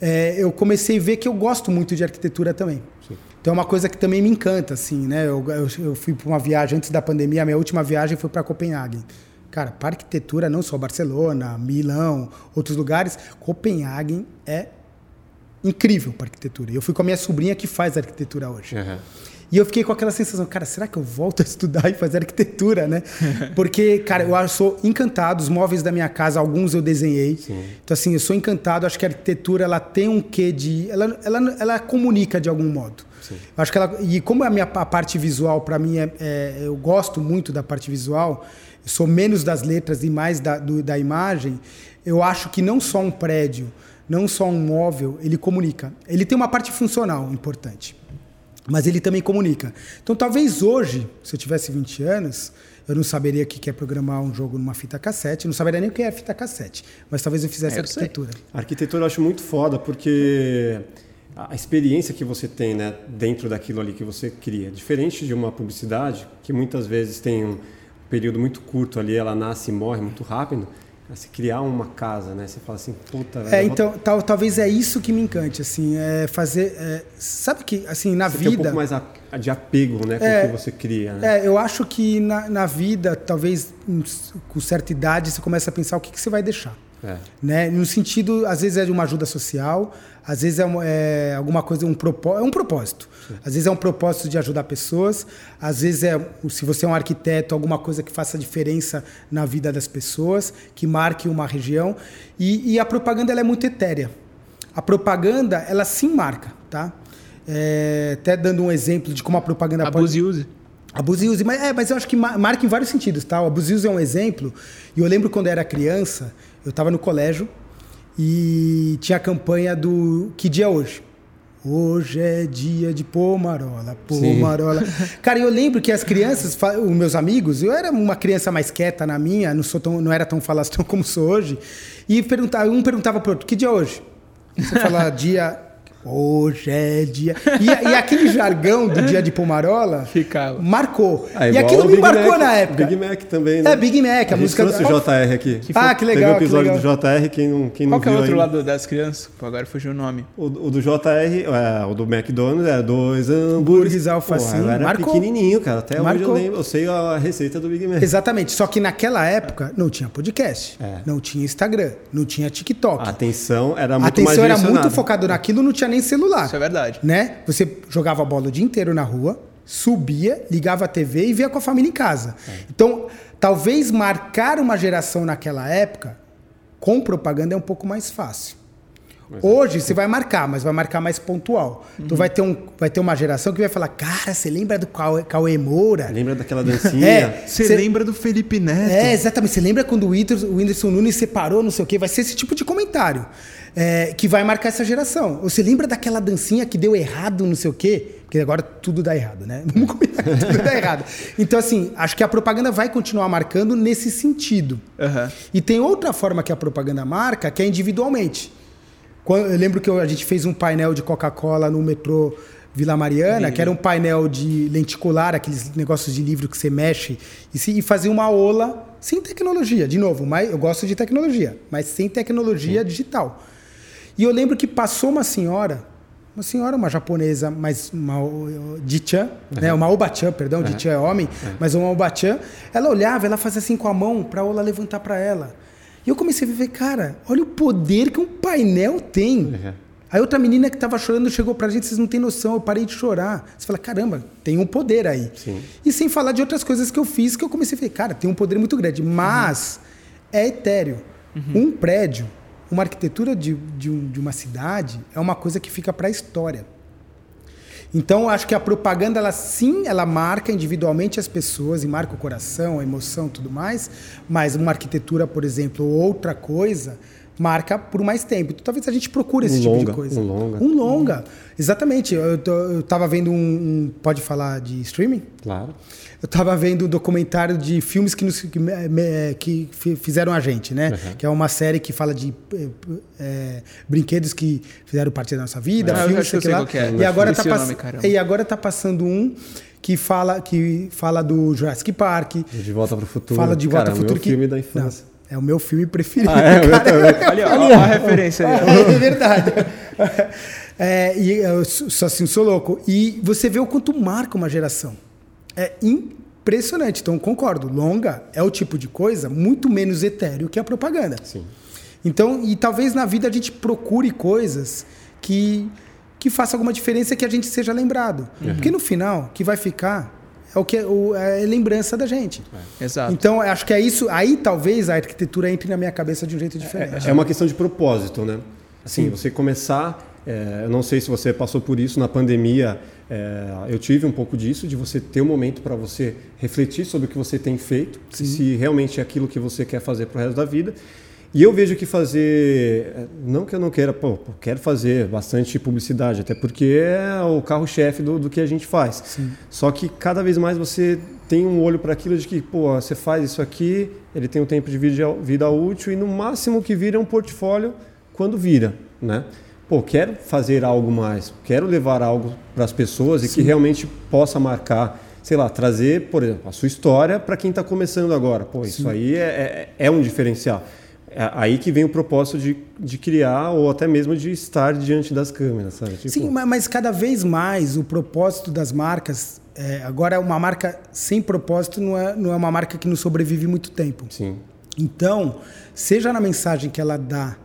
é, eu comecei a ver que eu gosto muito de arquitetura também. Sim. Então é uma coisa que também me encanta, assim, né? Eu, eu, eu fui para uma viagem antes da pandemia, a minha última viagem foi para Copenhague. Cara, para arquitetura, não só Barcelona, Milão, outros lugares, Copenhague é incrível para arquitetura. Eu fui com a minha sobrinha que faz arquitetura hoje. Uhum. E eu fiquei com aquela sensação, cara, será que eu volto a estudar e fazer arquitetura, né? Porque, cara, eu sou encantado, os móveis da minha casa, alguns eu desenhei. Sim. Então, assim, eu sou encantado, acho que a arquitetura, ela tem um quê de... Ela, ela, ela comunica de algum modo. Sim. Acho que ela, e como a minha a parte visual, para mim, é, é, eu gosto muito da parte visual, sou menos das letras e mais da, do, da imagem, eu acho que não só um prédio, não só um móvel, ele comunica. Ele tem uma parte funcional importante mas ele também comunica. Então, talvez hoje, se eu tivesse 20 anos, eu não saberia o que é programar um jogo numa fita cassete, não saberia nem o que é fita cassete, mas talvez eu fizesse é, eu arquitetura. Sei. A arquitetura eu acho muito foda, porque a experiência que você tem né, dentro daquilo ali que você cria, diferente de uma publicidade, que muitas vezes tem um período muito curto ali, ela nasce e morre muito rápido, se criar uma casa, né? Você fala assim, puta. É, então, vou... tal, talvez é isso que me encante, assim, é fazer, é, sabe que, assim, na você vida. Tem um pouco mais a, de apego, né, com é, o que você cria. Né? É, eu acho que na, na vida, talvez com certa idade, você começa a pensar o que, que você vai deixar. É. Né? No sentido, às vezes é de uma ajuda social, às vezes é, é alguma coisa, um propósito, é um propósito. Sim. Às vezes é um propósito de ajudar pessoas, às vezes é, se você é um arquiteto, alguma coisa que faça diferença na vida das pessoas, que marque uma região. E, e a propaganda ela é muito etérea. A propaganda, ela sim marca, tá? É, até dando um exemplo de como a propaganda Abuse pode... use. Abuse use. Mas, é, mas eu acho que marca em vários sentidos, tá? O abuse use é um exemplo. E eu lembro quando eu era criança, eu estava no colégio e tinha a campanha do Que Dia é Hoje? Hoje é dia de Pomarola, Pomarola. Sim. Cara, eu lembro que as crianças, os meus amigos, eu era uma criança mais quieta na minha, não, sou tão, não era tão falastrão como sou hoje, e perguntava, um perguntava pro outro, que dia é hoje? Você fala dia Hoje é dia. E, e, aquele jargão do dia de Pomarola Ficava. marcou. Ah, e aquilo me marcou Mac, na época. Big Mac também, né? É, Big Mac, a, a música. Trouxe o JR aqui. Que foi... Ah, que legal. Teve o episódio do JR, quem não, quem não Qual que é o outro ainda. lado das crianças? Pô, agora fugiu o nome. O, o do JR, é, o do McDonald's, é dois hambúrgueres. alfacinho. Era marcou. pequenininho, cara. Até marcou. hoje eu lembro, eu sei a receita do Big Mac. Exatamente. Só que naquela época não tinha podcast, é. não tinha Instagram, não tinha TikTok. A atenção era muito a atenção era muito focado naquilo, não tinha nem celular. Isso é verdade. Né? Você jogava bola o dia inteiro na rua, subia, ligava a TV e via com a família em casa. É. Então, talvez marcar uma geração naquela época com propaganda é um pouco mais fácil. Hoje você vai marcar, mas vai marcar mais pontual. Uhum. Então vai ter, um, vai ter uma geração que vai falar, cara, você lembra do Cauê Moura? Lembra daquela dancinha? É, você cê... lembra do Felipe Neto? É, exatamente. Você lembra quando o Whindersson, o Whindersson Nunes separou, não sei o quê? Vai ser esse tipo de comentário é, que vai marcar essa geração. Você lembra daquela dancinha que deu errado, não sei o quê? Porque agora tudo dá errado, né? Vamos combinar, tudo dá errado. Então, assim, acho que a propaganda vai continuar marcando nesse sentido. Uhum. E tem outra forma que a propaganda marca, que é individualmente. Eu lembro que a gente fez um painel de Coca-Cola no metrô Vila Mariana, que era um painel de lenticular, aqueles negócios de livro que você mexe, e, se, e fazia uma ola sem tecnologia. De novo, mas eu gosto de tecnologia, mas sem tecnologia Sim. digital. E eu lembro que passou uma senhora, uma senhora, uma japonesa, mas uma Dichan, uhum. né? Uma Obachan, perdão, uhum. É homem, uhum. mas uma Obachan, ela olhava, ela fazia assim com a mão para a ola levantar para ela. E eu comecei a ver, cara, olha o poder que um painel tem. Uhum. Aí outra menina que estava chorando chegou pra gente, vocês não têm noção, eu parei de chorar. Você fala, caramba, tem um poder aí. Sim. E sem falar de outras coisas que eu fiz, que eu comecei a ver, cara, tem um poder muito grande. Mas é etéreo. Uhum. Um prédio, uma arquitetura de, de, um, de uma cidade é uma coisa que fica para a história. Então, acho que a propaganda, ela sim, ela marca individualmente as pessoas e marca o coração, a emoção, tudo mais. Mas uma arquitetura, por exemplo, ou outra coisa, marca por mais tempo. Então, talvez a gente procure esse um tipo longa, de coisa. Um longa. Um longa. Exatamente. Eu, estava vendo um, um, Pode falar de streaming? Claro. Eu estava vendo um documentário de filmes que, nos, que, que fizeram a gente, né? Uhum. Que é uma série que fala de é, brinquedos que fizeram parte da nossa vida, ah, filmes, que lá. É. E agora, tá pass... e agora tá passando um que fala, que fala do Jurassic Park. De Volta para o Futuro. Fala de Volta para o Futuro. Que... filme da infância. Não. É o meu filme preferido. Ah, é, cara. Olha, olha a referência aí. É verdade. É, e eu sou assim, sou louco. E você vê o quanto marca uma geração. É impressionante. Então, concordo. Longa é o tipo de coisa muito menos etéreo que a propaganda. Sim. Então, e talvez na vida a gente procure coisas que, que façam alguma diferença que a gente seja lembrado. Uhum. Porque no final, o que vai ficar é o que é, o, é lembrança da gente. É. Exato. Então, acho que é isso. Aí talvez a arquitetura entre na minha cabeça de um jeito diferente. É, é uma questão de propósito, né? Assim, Sim. você começar. É, eu não sei se você passou por isso na pandemia. É, eu tive um pouco disso, de você ter um momento para você refletir sobre o que você tem feito, Sim. se realmente é aquilo que você quer fazer para o resto da vida. E eu vejo que fazer, não que eu não queira, pô, quero fazer bastante publicidade, até porque é o carro-chefe do, do que a gente faz. Sim. Só que cada vez mais você tem um olho para aquilo de que, pô, você faz isso aqui, ele tem um tempo de vida, vida útil e no máximo que vira é um portfólio quando vira, né? Pô, quero fazer algo mais, quero levar algo para as pessoas Sim. e que realmente possa marcar sei lá, trazer, por exemplo, a sua história para quem está começando agora. Pô, Sim. isso aí é, é, é, um diferencial. É aí que vem o propósito de, de criar ou até mesmo de estar diante das câmeras, sabe? Tipo... Sim, mas cada vez mais o propósito das marcas. É, agora, uma marca sem propósito não é, não é uma marca que não sobrevive muito tempo. Sim. Então, seja na mensagem que ela dá,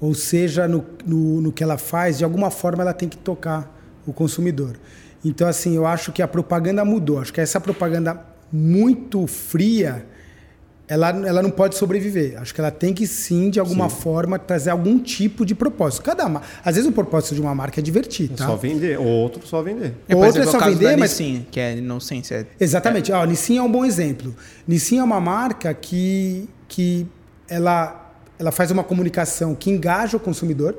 ou seja no, no, no que ela faz, de alguma forma ela tem que tocar o consumidor. Então, assim, eu acho que a propaganda mudou. Acho que essa propaganda muito fria ela, ela não pode sobreviver. Acho que ela tem que sim, de alguma sim. forma, trazer algum tipo de propósito. Cada Às vezes o propósito de uma marca é divertir, tá? Só vender, outro só vender. É, outro é só vender, mas Nissin, que é inocência. É... Exatamente. É. Ó, Nissin é um bom exemplo. Nissin é uma marca que, que ela, ela faz uma comunicação que engaja o consumidor,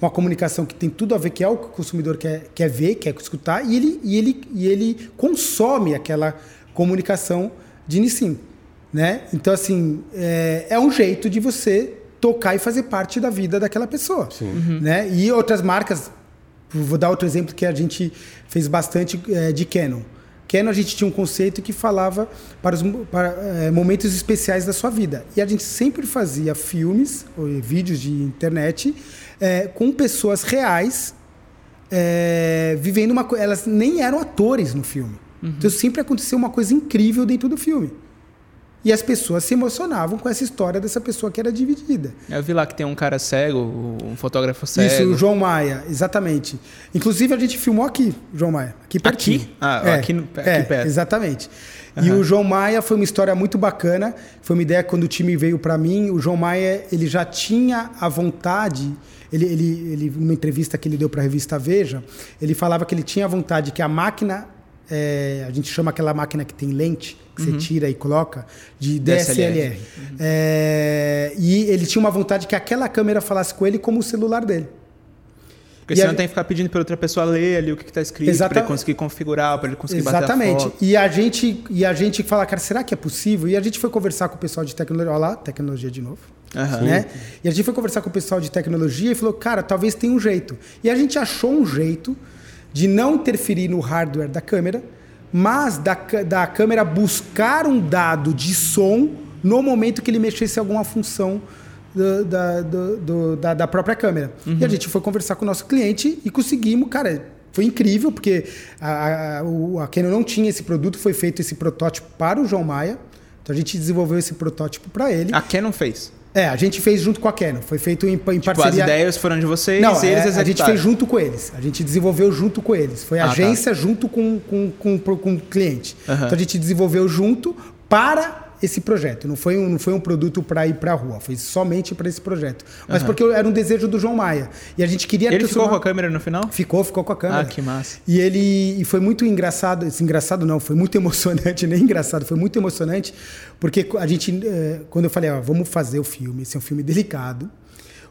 uma comunicação que tem tudo a ver que é o que o consumidor quer, quer ver, quer escutar, e ele, e ele, e ele consome aquela comunicação de Nissin. Né? Então, assim, é, é um jeito de você tocar e fazer parte da vida daquela pessoa. Uhum. Né? E outras marcas, vou dar outro exemplo que a gente fez bastante é, de Canon. Canon a gente tinha um conceito que falava para os para, é, momentos especiais da sua vida. E a gente sempre fazia filmes ou vídeos de internet é, com pessoas reais é, vivendo uma coisa. Elas nem eram atores no filme. Uhum. Então sempre aconteceu uma coisa incrível dentro do filme. E as pessoas se emocionavam com essa história dessa pessoa que era dividida. Eu vi lá que tem um cara cego, um fotógrafo cego. Isso, o João Maia, exatamente. Inclusive a gente filmou aqui, João Maia. Aqui pertinho. Aqui? Ah, é, aqui, aqui é, perto. Exatamente. Uhum. E o João Maia foi uma história muito bacana. Foi uma ideia quando o time veio para mim. O João Maia ele já tinha a vontade. Ele, ele, ele, numa entrevista que ele deu para a revista Veja, ele falava que ele tinha a vontade que a máquina, é, a gente chama aquela máquina que tem lente, que uhum. você tira e coloca, de DSLR. DSLR. Uhum. É, e ele tinha uma vontade que aquela câmera falasse com ele como o celular dele. Porque senão a... tem que ficar pedindo para outra pessoa ler ali o que está escrito, Exata... para ele conseguir configurar, para ele conseguir Exatamente. bater a foto. E a gente e a gente fala, cara, será que é possível? E a gente foi conversar com o pessoal de tecnologia, olha lá, tecnologia de novo. Uhum. Né? E a gente foi conversar com o pessoal de tecnologia e falou, cara, talvez tenha um jeito. E a gente achou um jeito de não interferir no hardware da câmera, mas da, da câmera buscar um dado de som no momento que ele mexesse alguma função do, da, do, do, da, da, própria câmera. Uhum. E a gente foi conversar com o nosso cliente e conseguimos, cara, foi incrível, porque a, a, a Canon não tinha esse produto, foi feito esse protótipo para o João Maia. Então a gente desenvolveu esse protótipo para ele. A Canon fez? É, a gente fez junto com a Canon. Foi feito em, em tipo, parceria. As ideias foram de vocês Não, e eles é, A gente fez junto com eles. A gente desenvolveu junto com eles. Foi ah, tá. agência tá. junto com, com, com, com o cliente. Uhum. Então a gente desenvolveu junto para esse projeto. Não foi um, não foi um produto para ir para a rua, foi somente para esse projeto. Mas uhum. porque era um desejo do João Maia. E a gente queria Ele ficou com a câmera no final? Ficou, ficou com a câmera. Ah, que massa. E ele e foi muito engraçado, esse engraçado não, foi muito emocionante, nem engraçado, foi muito emocionante, porque a gente eh, quando eu falei, ó, vamos fazer o filme, esse é um filme delicado.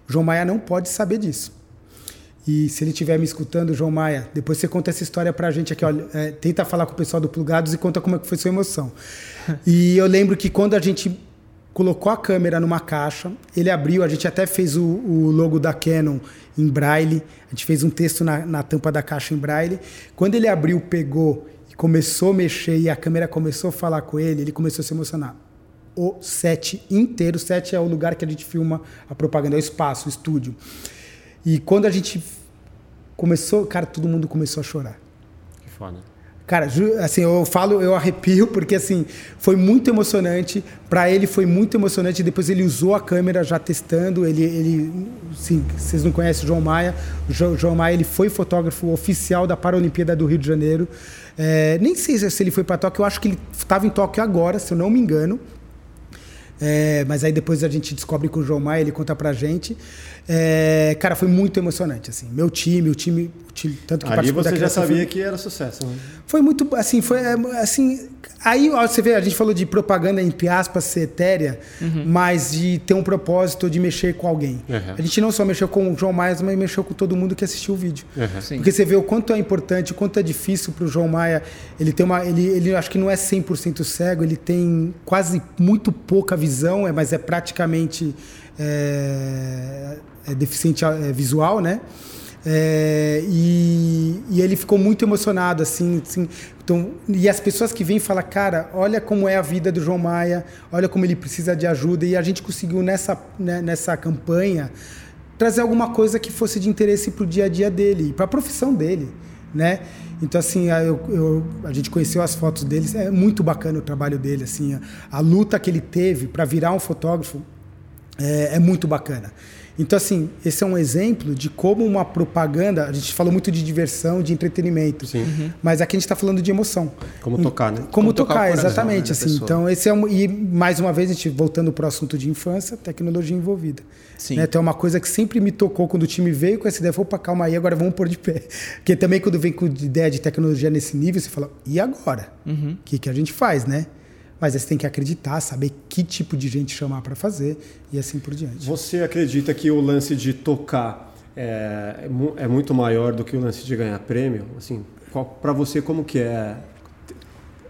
O João Maia não pode saber disso. E se ele estiver me escutando, João Maia, depois você conta essa história pra gente aqui. Olha, é, tenta falar com o pessoal do Plugados e conta como é que foi sua emoção. E eu lembro que quando a gente colocou a câmera numa caixa, ele abriu, a gente até fez o, o logo da Canon em braille, a gente fez um texto na, na tampa da caixa em braille. Quando ele abriu, pegou e começou a mexer e a câmera começou a falar com ele, ele começou a se emocionar o set inteiro. O set é o lugar que a gente filma a propaganda, é o espaço, o estúdio. E quando a gente começou, cara, todo mundo começou a chorar. Que foda. Cara, assim, eu falo, eu arrepio, porque assim, foi muito emocionante. Para ele foi muito emocionante. Depois ele usou a câmera já testando. Ele, ele sim, vocês não conhecem o João Maia. O João Maia ele foi fotógrafo oficial da Paralimpíada do Rio de Janeiro. É, nem sei se ele foi para Tóquio, eu acho que ele estava em Tóquio agora, se eu não me engano. É, mas aí depois a gente descobre com o João Maia, ele conta pra gente. É, cara, foi muito emocionante, assim. Meu time, o time, o time tanto que Ali você já sabia foi, que era sucesso, né? Foi muito, assim, foi é, assim. Aí você vê, a gente falou de propaganda entre aspas ser etérea, uhum. mas de ter um propósito de mexer com alguém. Uhum. A gente não só mexeu com o João Maia, mas mexeu com todo mundo que assistiu o vídeo. Uhum. Porque você vê o quanto é importante, o quanto é difícil para o João Maia. Ele tem uma, ele, ele acho que não é 100% cego, ele tem quase muito pouca visão, é, mas é praticamente é, é deficiente é, visual, né? É, e, e, ele ficou muito emocionado, assim, assim, então, e as pessoas que vêm falam, cara, olha como é a vida do João Maia, olha como ele precisa de ajuda, e a gente conseguiu nessa, né, nessa campanha trazer alguma coisa que fosse de interesse para o dia a dia dele, para a profissão dele, né? Então, assim, eu, eu, a gente conheceu as fotos dele, é muito bacana o trabalho dele, assim, a, a luta que ele teve para virar um fotógrafo é, é muito bacana. Então, assim, esse é um exemplo de como uma propaganda. A gente falou muito de diversão, de entretenimento. Sim. Uhum. Mas aqui a gente está falando de emoção. Como tocar, né? Como, como tocar, tocar coração, exatamente. Né, assim, então, esse é um, E mais uma vez, a gente voltando para o assunto de infância, tecnologia envolvida. Sim. Né? Então, é uma coisa que sempre me tocou quando o time veio com essa ideia. Falou, calma aí, agora vamos pôr de pé. Porque também, quando vem com ideia de tecnologia nesse nível, você fala, e agora? O uhum. que, que a gente faz, né? Mas aí você tem que acreditar, saber que tipo de gente chamar para fazer e assim por diante. Você acredita que o lance de tocar é, é muito maior do que o lance de ganhar prêmio? Assim, para você como que é?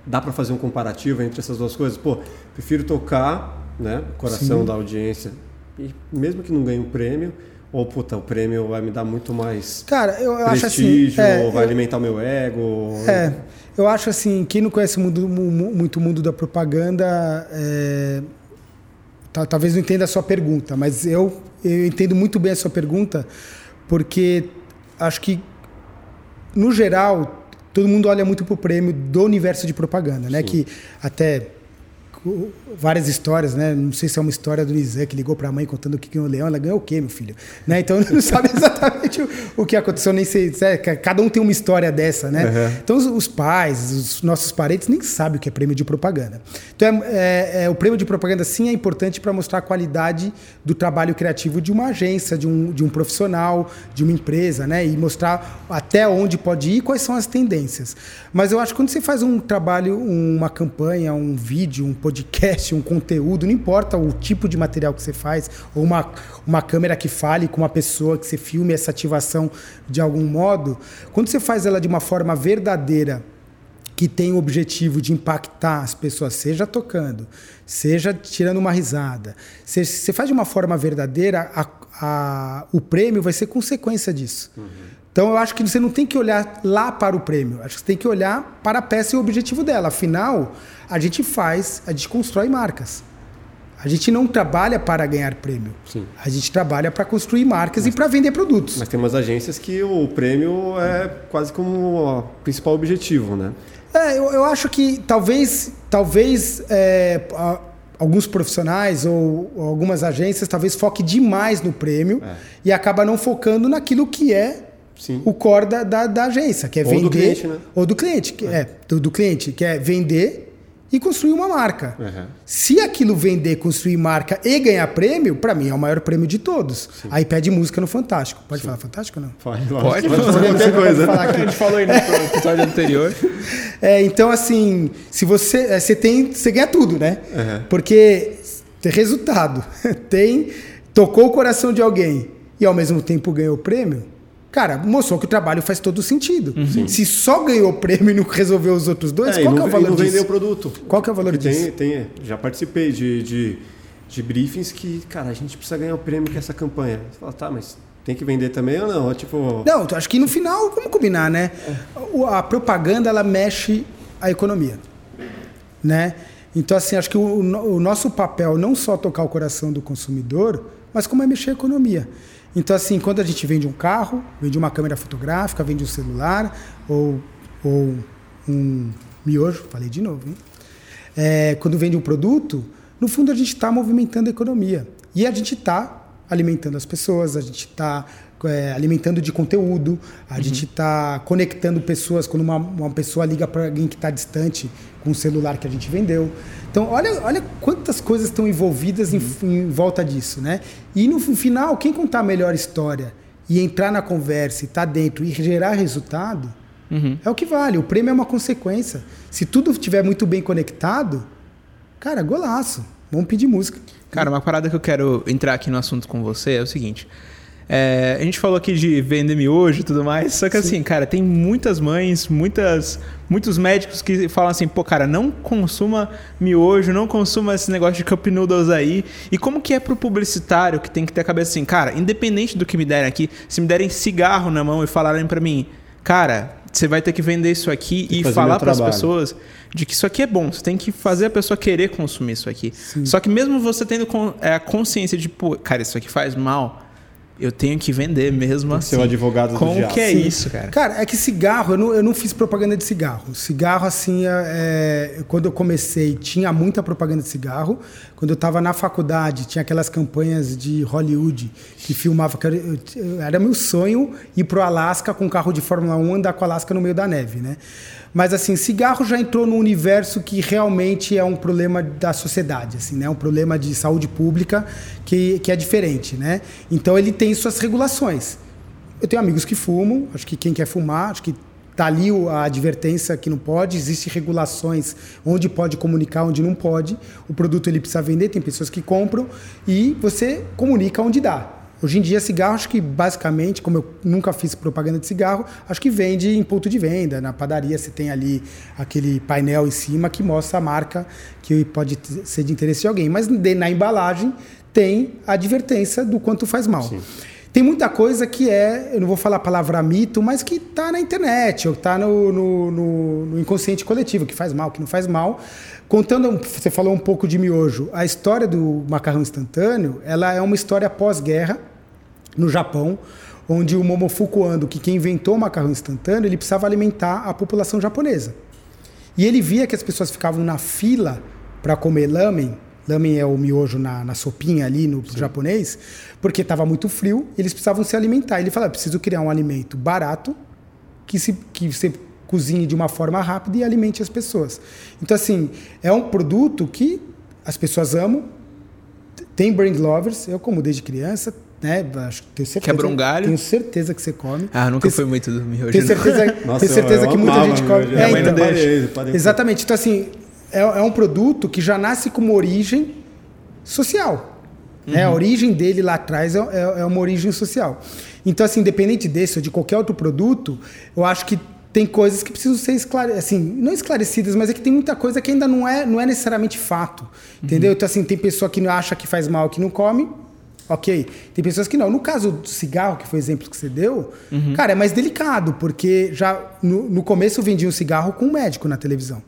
Dá para fazer um comparativo entre essas duas coisas? Pô, prefiro tocar, né, coração Sim. da audiência e mesmo que não ganhe um prêmio, ou puta, o prêmio vai me dar muito mais Cara, eu, eu prestígio, acho assim, é, vai eu, alimentar o meu ego. É. Eu acho assim, quem não conhece mundo, muito o mundo da propaganda, é, talvez não entenda a sua pergunta, mas eu, eu entendo muito bem a sua pergunta, porque acho que, no geral, todo mundo olha muito para o prêmio do universo de propaganda, né? Que até várias histórias, né? Não sei se é uma história do Nizam que ligou para a mãe contando o que ganhou o leão. Ela ganhou o quê, meu filho? Né? Então não sabe exatamente o, o, que aconteceu, nem sei. É, cada um tem uma história dessa, né? Uhum. Então os, os, pais, os nossos parentes nem sabem o que é prêmio de propaganda. Então é, é, é o prêmio de propaganda sim é importante para mostrar a qualidade do trabalho criativo de uma agência, de um, de um profissional, de uma empresa, né? E mostrar até onde pode ir, quais são as tendências. Mas eu acho que quando você faz um trabalho, uma campanha, um vídeo, um podcast, um conteúdo, não importa o tipo de material que você faz, ou uma, uma câmera que fale com uma pessoa, que você filme essa ativação de algum modo, quando você faz ela de uma forma verdadeira, que tem o objetivo de impactar as pessoas, seja tocando, seja tirando uma risada, se você faz de uma forma verdadeira, a, a, o prêmio vai ser consequência disso. Uhum. Então eu acho que você não tem que olhar lá para o prêmio, acho que você tem que olhar para a peça e o objetivo dela. Afinal, a gente faz, a gente constrói marcas. A gente não trabalha para ganhar prêmio. Sim. A gente trabalha para construir marcas mas, e para vender produtos. Mas tem umas agências que o prêmio é quase como o principal objetivo, né? É, eu, eu acho que talvez, talvez é, alguns profissionais ou, ou, algumas agências talvez foque demais no prêmio é. e acaba não focando naquilo que é Sim. o core da, da, da, agência, que é ou vender. Ou do cliente, né? Ou do cliente, que é, é do, do cliente, que é vender e construir uma marca. Uhum. Se aquilo vender, construir marca e ganhar prêmio, para mim é o maior prêmio de todos. Sim. Aí pede música no Fantástico. Pode Sim. falar Fantástico ou não? Pode, pode, pode, pode qualquer coisa. Falar aqui. A gente falou aí no episódio anterior. É, então, assim, se você. É, você tem. Você ganha tudo, né? Uhum. Porque tem resultado, tem. Tocou o coração de alguém e ao mesmo tempo ganhou o prêmio Cara, mostrou que o trabalho faz todo sentido. Uhum. Se só ganhou prêmio e não resolveu os outros dois, é, qual não, é o valor e não disso? vendeu o produto. Qual que é o valor tem, disso? Tem, já participei de, de, de, briefings que, cara, a gente precisa ganhar o prêmio com essa campanha. Você fala, tá, mas tem que vender também ou não? Tipo... Não, acho que no final, vamos combinar, né? É. A propaganda, ela mexe a economia, né? Então, assim, acho que o, o nosso papel não só tocar o coração do consumidor, mas como é mexer a economia. Então, assim, quando a gente vende um carro, vende uma câmera fotográfica, vende um celular ou, ou um miojo, falei de novo, hein? É, quando vende um produto, no fundo a gente está movimentando a economia. E a gente está alimentando as pessoas, a gente está é, alimentando de conteúdo, a uhum. gente está conectando pessoas. Quando uma, uma pessoa liga para alguém que está distante com o celular que a gente vendeu. Então, olha, olha quantas coisas estão envolvidas uhum. em, em, volta disso, né? E no final, quem contar a melhor história e entrar na conversa e estar tá dentro e gerar resultado, uhum. é o que vale. O prêmio é uma consequência. Se tudo estiver muito bem conectado, cara, golaço. Vamos pedir música. Cara, uma parada que eu quero entrar aqui no assunto com você é o seguinte. É, a gente falou aqui de vender miojo e tudo mais, só que Sim. assim, cara, tem muitas mães, muitas, muitos médicos que falam assim, pô, cara, não consuma miojo, não consuma esse negócio de cup noodles aí. E como que é pro publicitário que tem que ter a cabeça assim, cara, independente do que me derem aqui, se me derem cigarro na mão e falarem para mim, cara, você vai ter que vender isso aqui e falar para as pessoas de que isso aqui é bom. Você tem que fazer a pessoa querer consumir isso aqui. Sim. Só que mesmo você tendo é, a consciência de, pô, cara, isso aqui faz mal eu tenho que vender mesmo assim. Ser o advogado Como do diabo. que é Sim. isso, cara? Cara, é que cigarro, eu não, eu não fiz propaganda de cigarro. Cigarro, assim, é, é quando eu comecei, tinha muita propaganda de cigarro. Quando eu estava na faculdade, tinha aquelas campanhas de Hollywood que filmava. Que era, era meu sonho ir pro Alasca com um carro de Fórmula 1 andar com o Alasca no meio da neve, né? Mas assim, cigarro já entrou num universo que realmente é um problema da sociedade, assim, né? Um problema de saúde pública que, que é diferente, né? Então ele tem suas regulações. Eu tenho amigos que fumam, acho que quem quer fumar, acho que tá ali a advertência que não pode, existem regulações onde pode comunicar, onde não pode. O produto ele precisa vender, tem pessoas que compram e você comunica onde dá. Hoje em dia, cigarro, acho que basicamente, como eu nunca fiz propaganda de cigarro, acho que vende em ponto de venda. Na padaria você tem ali aquele painel em cima que mostra a marca que pode ser de interesse de alguém. Mas na embalagem tem a advertência do quanto faz mal. Sim. Tem muita coisa que é, eu não vou falar a palavra mito, mas que está na internet, ou está no, no, no, no, inconsciente coletivo, que faz mal, que não faz mal. Contando, você falou um pouco de miojo, a história do macarrão instantâneo, ela é uma história pós-guerra, no Japão, onde o Momofuku Ando, que quem inventou o macarrão instantâneo, ele precisava alimentar a população japonesa. E ele via que as pessoas ficavam na fila para comer lamen, lamen é o miojo na, na sopinha ali no Sim. japonês, porque estava muito frio, eles precisavam se alimentar. Ele falou: preciso criar um alimento barato que se que você cozinhe de uma forma rápida e alimente as pessoas. Então assim, é um produto que as pessoas amam. Tem brand lovers, eu como desde criança, né? Acho, tenho certeza, Quebra um galho. Tenho certeza que você come. Ah, nunca tenho, foi muito do miojo. Tenho certeza, Nossa, tenho certeza que muita gente come. É, então, deixa. Exatamente. Então, assim, é, é, um produto que já nasce com uma origem social. Uhum. Né? A origem dele lá atrás é, é, é uma origem social. Então, assim, independente desse ou de qualquer outro produto, eu acho que tem coisas que precisam ser esclarecidas, assim, não esclarecidas, mas é que tem muita coisa que ainda não é, não é necessariamente fato, entendeu? Uhum. Então, assim, tem pessoa que acha que faz mal que não come, ok. Tem pessoas que não. No caso do cigarro, que foi o exemplo que você deu, uhum. cara, é mais delicado, porque já no, no começo eu vendia um cigarro com um médico na televisão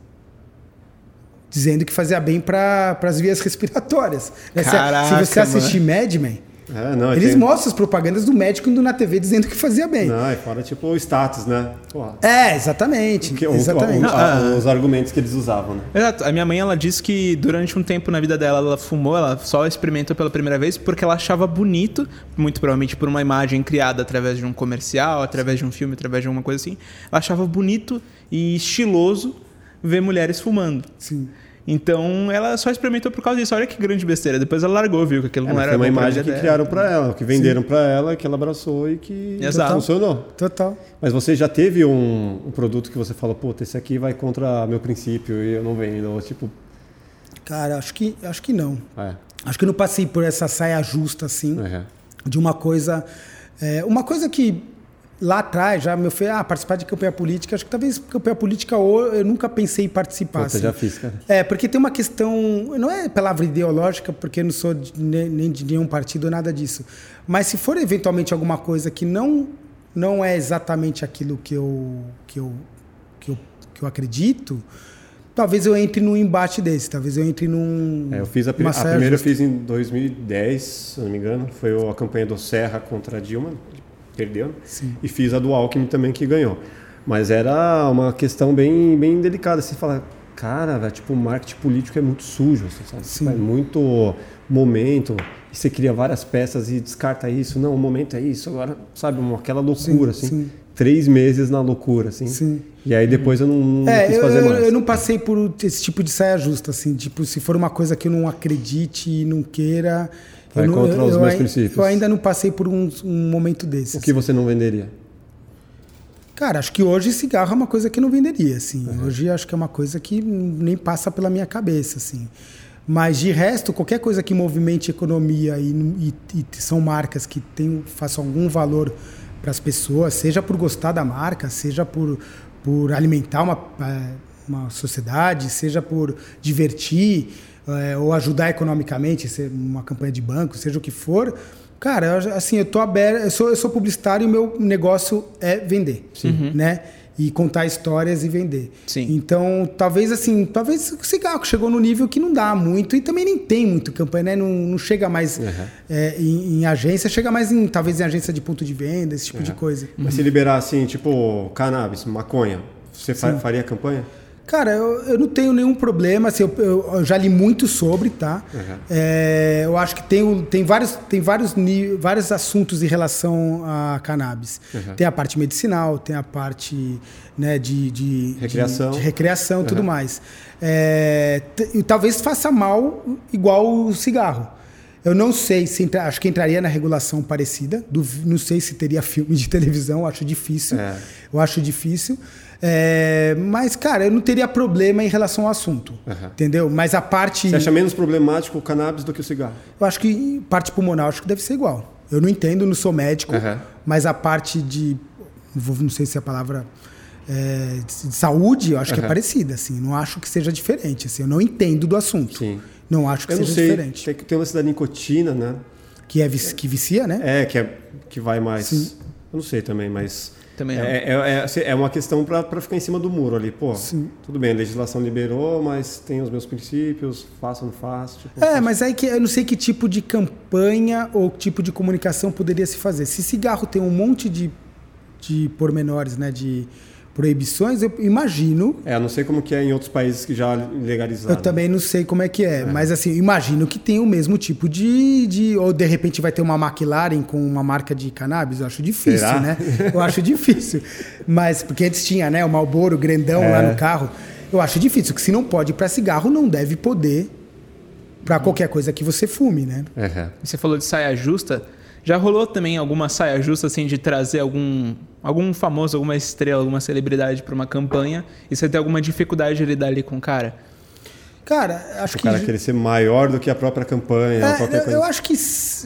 dizendo que fazia bem para as vias respiratórias. Caraca, se você assistir mano. Mad Men, é, não, Eles tem... mostram as propagandas do médico indo na TV dizendo que fazia bem. Não, e fora tipo o status, né? Porra. É, exatamente. Que, exatamente. O, o, a, os argumentos que eles usavam, né? Exato. A minha mãe, ela disse que durante um tempo na vida dela, ela fumou, ela só experimentou pela primeira vez porque ela achava bonito, muito provavelmente por uma imagem criada através de um comercial, através de um filme, através de alguma coisa assim. Ela achava bonito e estiloso ver mulheres fumando. Sim. Então ela só experimentou por causa disso. Olha que grande besteira. Depois ela largou, viu? Que aquilo é, não era Foi uma imagem que dela. criaram para ela, que venderam para ela, que ela abraçou e que Exato. funcionou. Total. Mas você já teve um, um produto que você falou, puta, esse aqui vai contra meu princípio e eu não vendo? Ou, tipo. Cara, acho que, acho que não. É. Acho que eu não passei por essa saia justa assim, uhum. de uma coisa. É, uma coisa que lá atrás, já meu filho, ah, participar de campanha política, acho que talvez campanha política eu nunca pensei em participar. Puta, assim. já fiz, cara. É, porque tem uma questão, não é palavra ideológica, porque eu não sou de, nem de nenhum partido, nada disso. Mas se for eventualmente alguma coisa que não não é exatamente aquilo que eu que eu que eu, que eu acredito, talvez eu entre num embate desse, talvez eu entre num. É, eu fiz a, a primeira eu fiz em 2010, se não me engano, foi a campanha do Serra contra a Dilma, perdeu. Sim. E fiz a do Alckmin também que ganhou. Mas era uma questão bem, bem delicada. Você fala, cara, véio, tipo, o marketing político é muito sujo, sabe? Sim. É muito momento. E você cria várias peças e descarta isso. Não, o momento é isso. Agora, sabe, uma, aquela loucura, sim, assim. Sim. Três meses na loucura, assim. Sim. E aí depois eu não, não é, quis fazer eu, mais. Eu não passei por esse tipo de saia justa, assim. Tipo, se for uma coisa que eu não acredite e não queira Vai não, contra eu, os eu, meus eu, princípios. Eu ainda não passei por um, um momento desse. O que você não venderia? Cara, acho que hoje cigarro é uma coisa que não venderia, assim. Uhum. Hoje acho que é uma coisa que nem passa pela minha cabeça, assim. Mas de resto, qualquer coisa que movimente economia e, e, e são marcas que tem, façam algum valor para as pessoas, seja por gostar da marca, seja por, por alimentar uma, é, uma sociedade, seja por divertir, é, ou ajudar economicamente, ser uma campanha de banco, seja o que for, cara, eu, assim, eu tô aberto, eu sou, eu sou publicitário e o meu negócio é vender, Sim. né? E contar histórias e vender. Sim. Então, talvez assim, talvez o cigarro chegou no nível que não dá muito e também nem tem muito campanha, né? Não, não chega mais uhum. é, em, em, agência, chega mais em talvez em agência de ponto de venda, esse tipo uhum. de coisa. Mas uhum. se liberar assim, tipo cannabis, maconha, você Sim. faria campanha? Cara, eu, eu não tenho nenhum problema. Assim, eu, eu, já li muito sobre, tá? Uhum. É, eu acho que tem, tem, vários, tem vários, vários assuntos em relação a cannabis. Uhum. Tem a parte medicinal, tem a parte né, de, de recreação, de, de recreação e tudo mais. É, e talvez faça mal igual o cigarro. Eu não sei se entra, acho que entraria na regulação parecida. Do, não sei se teria filme de televisão, acho difícil. É. Eu acho difícil. É, mas, cara, eu não teria problema em relação ao assunto. Uhum. Entendeu? Mas a parte. Você acha menos problemático o cannabis do que o cigarro? Eu acho que parte pulmonar acho que deve ser igual. Eu não entendo, não sou médico, uhum. mas a parte de. Não sei se é a palavra. É, de saúde, eu acho uhum. que é parecida, assim. Não acho que seja diferente. Assim, eu não entendo do assunto. Sim. Não acho que eu seja sei, diferente. Tem que ter uma da nicotina, né? Que, é, que vicia, né? É, que, é, que vai mais. Sim. Eu não sei também, mas também não. É, é, é, assim, é uma questão para ficar em cima do muro ali. Pô, Sim. tudo bem, a legislação liberou, mas tem os meus princípios, faço ou não faço. Tipo, é, faço. mas aí que eu não sei que tipo de campanha ou tipo de comunicação poderia se fazer. Se cigarro tem um monte de, de pormenores, né? De proibições, eu imagino. É, não sei como que é em outros países que já legalizaram. Eu também não sei como é que é, é. mas assim, imagino que tem o mesmo tipo de, de. Ou de repente vai ter uma McLaren com uma marca de cannabis. Eu acho difícil, Será? né? Eu acho difícil. Mas, porque antes tinha, né? O Malboro grandão é. lá no carro. Eu acho difícil, que se não pode para cigarro, não deve poder para qualquer coisa que você fume, né? Uhum. Você falou de saia justa. Já rolou também alguma saia justa assim de trazer algum algum famoso, alguma estrela, alguma celebridade para uma campanha e você tem alguma dificuldade de lidar ali com o cara? Cara, acho o que. O cara querer ser maior do que a própria campanha. É, eu, eu, acho que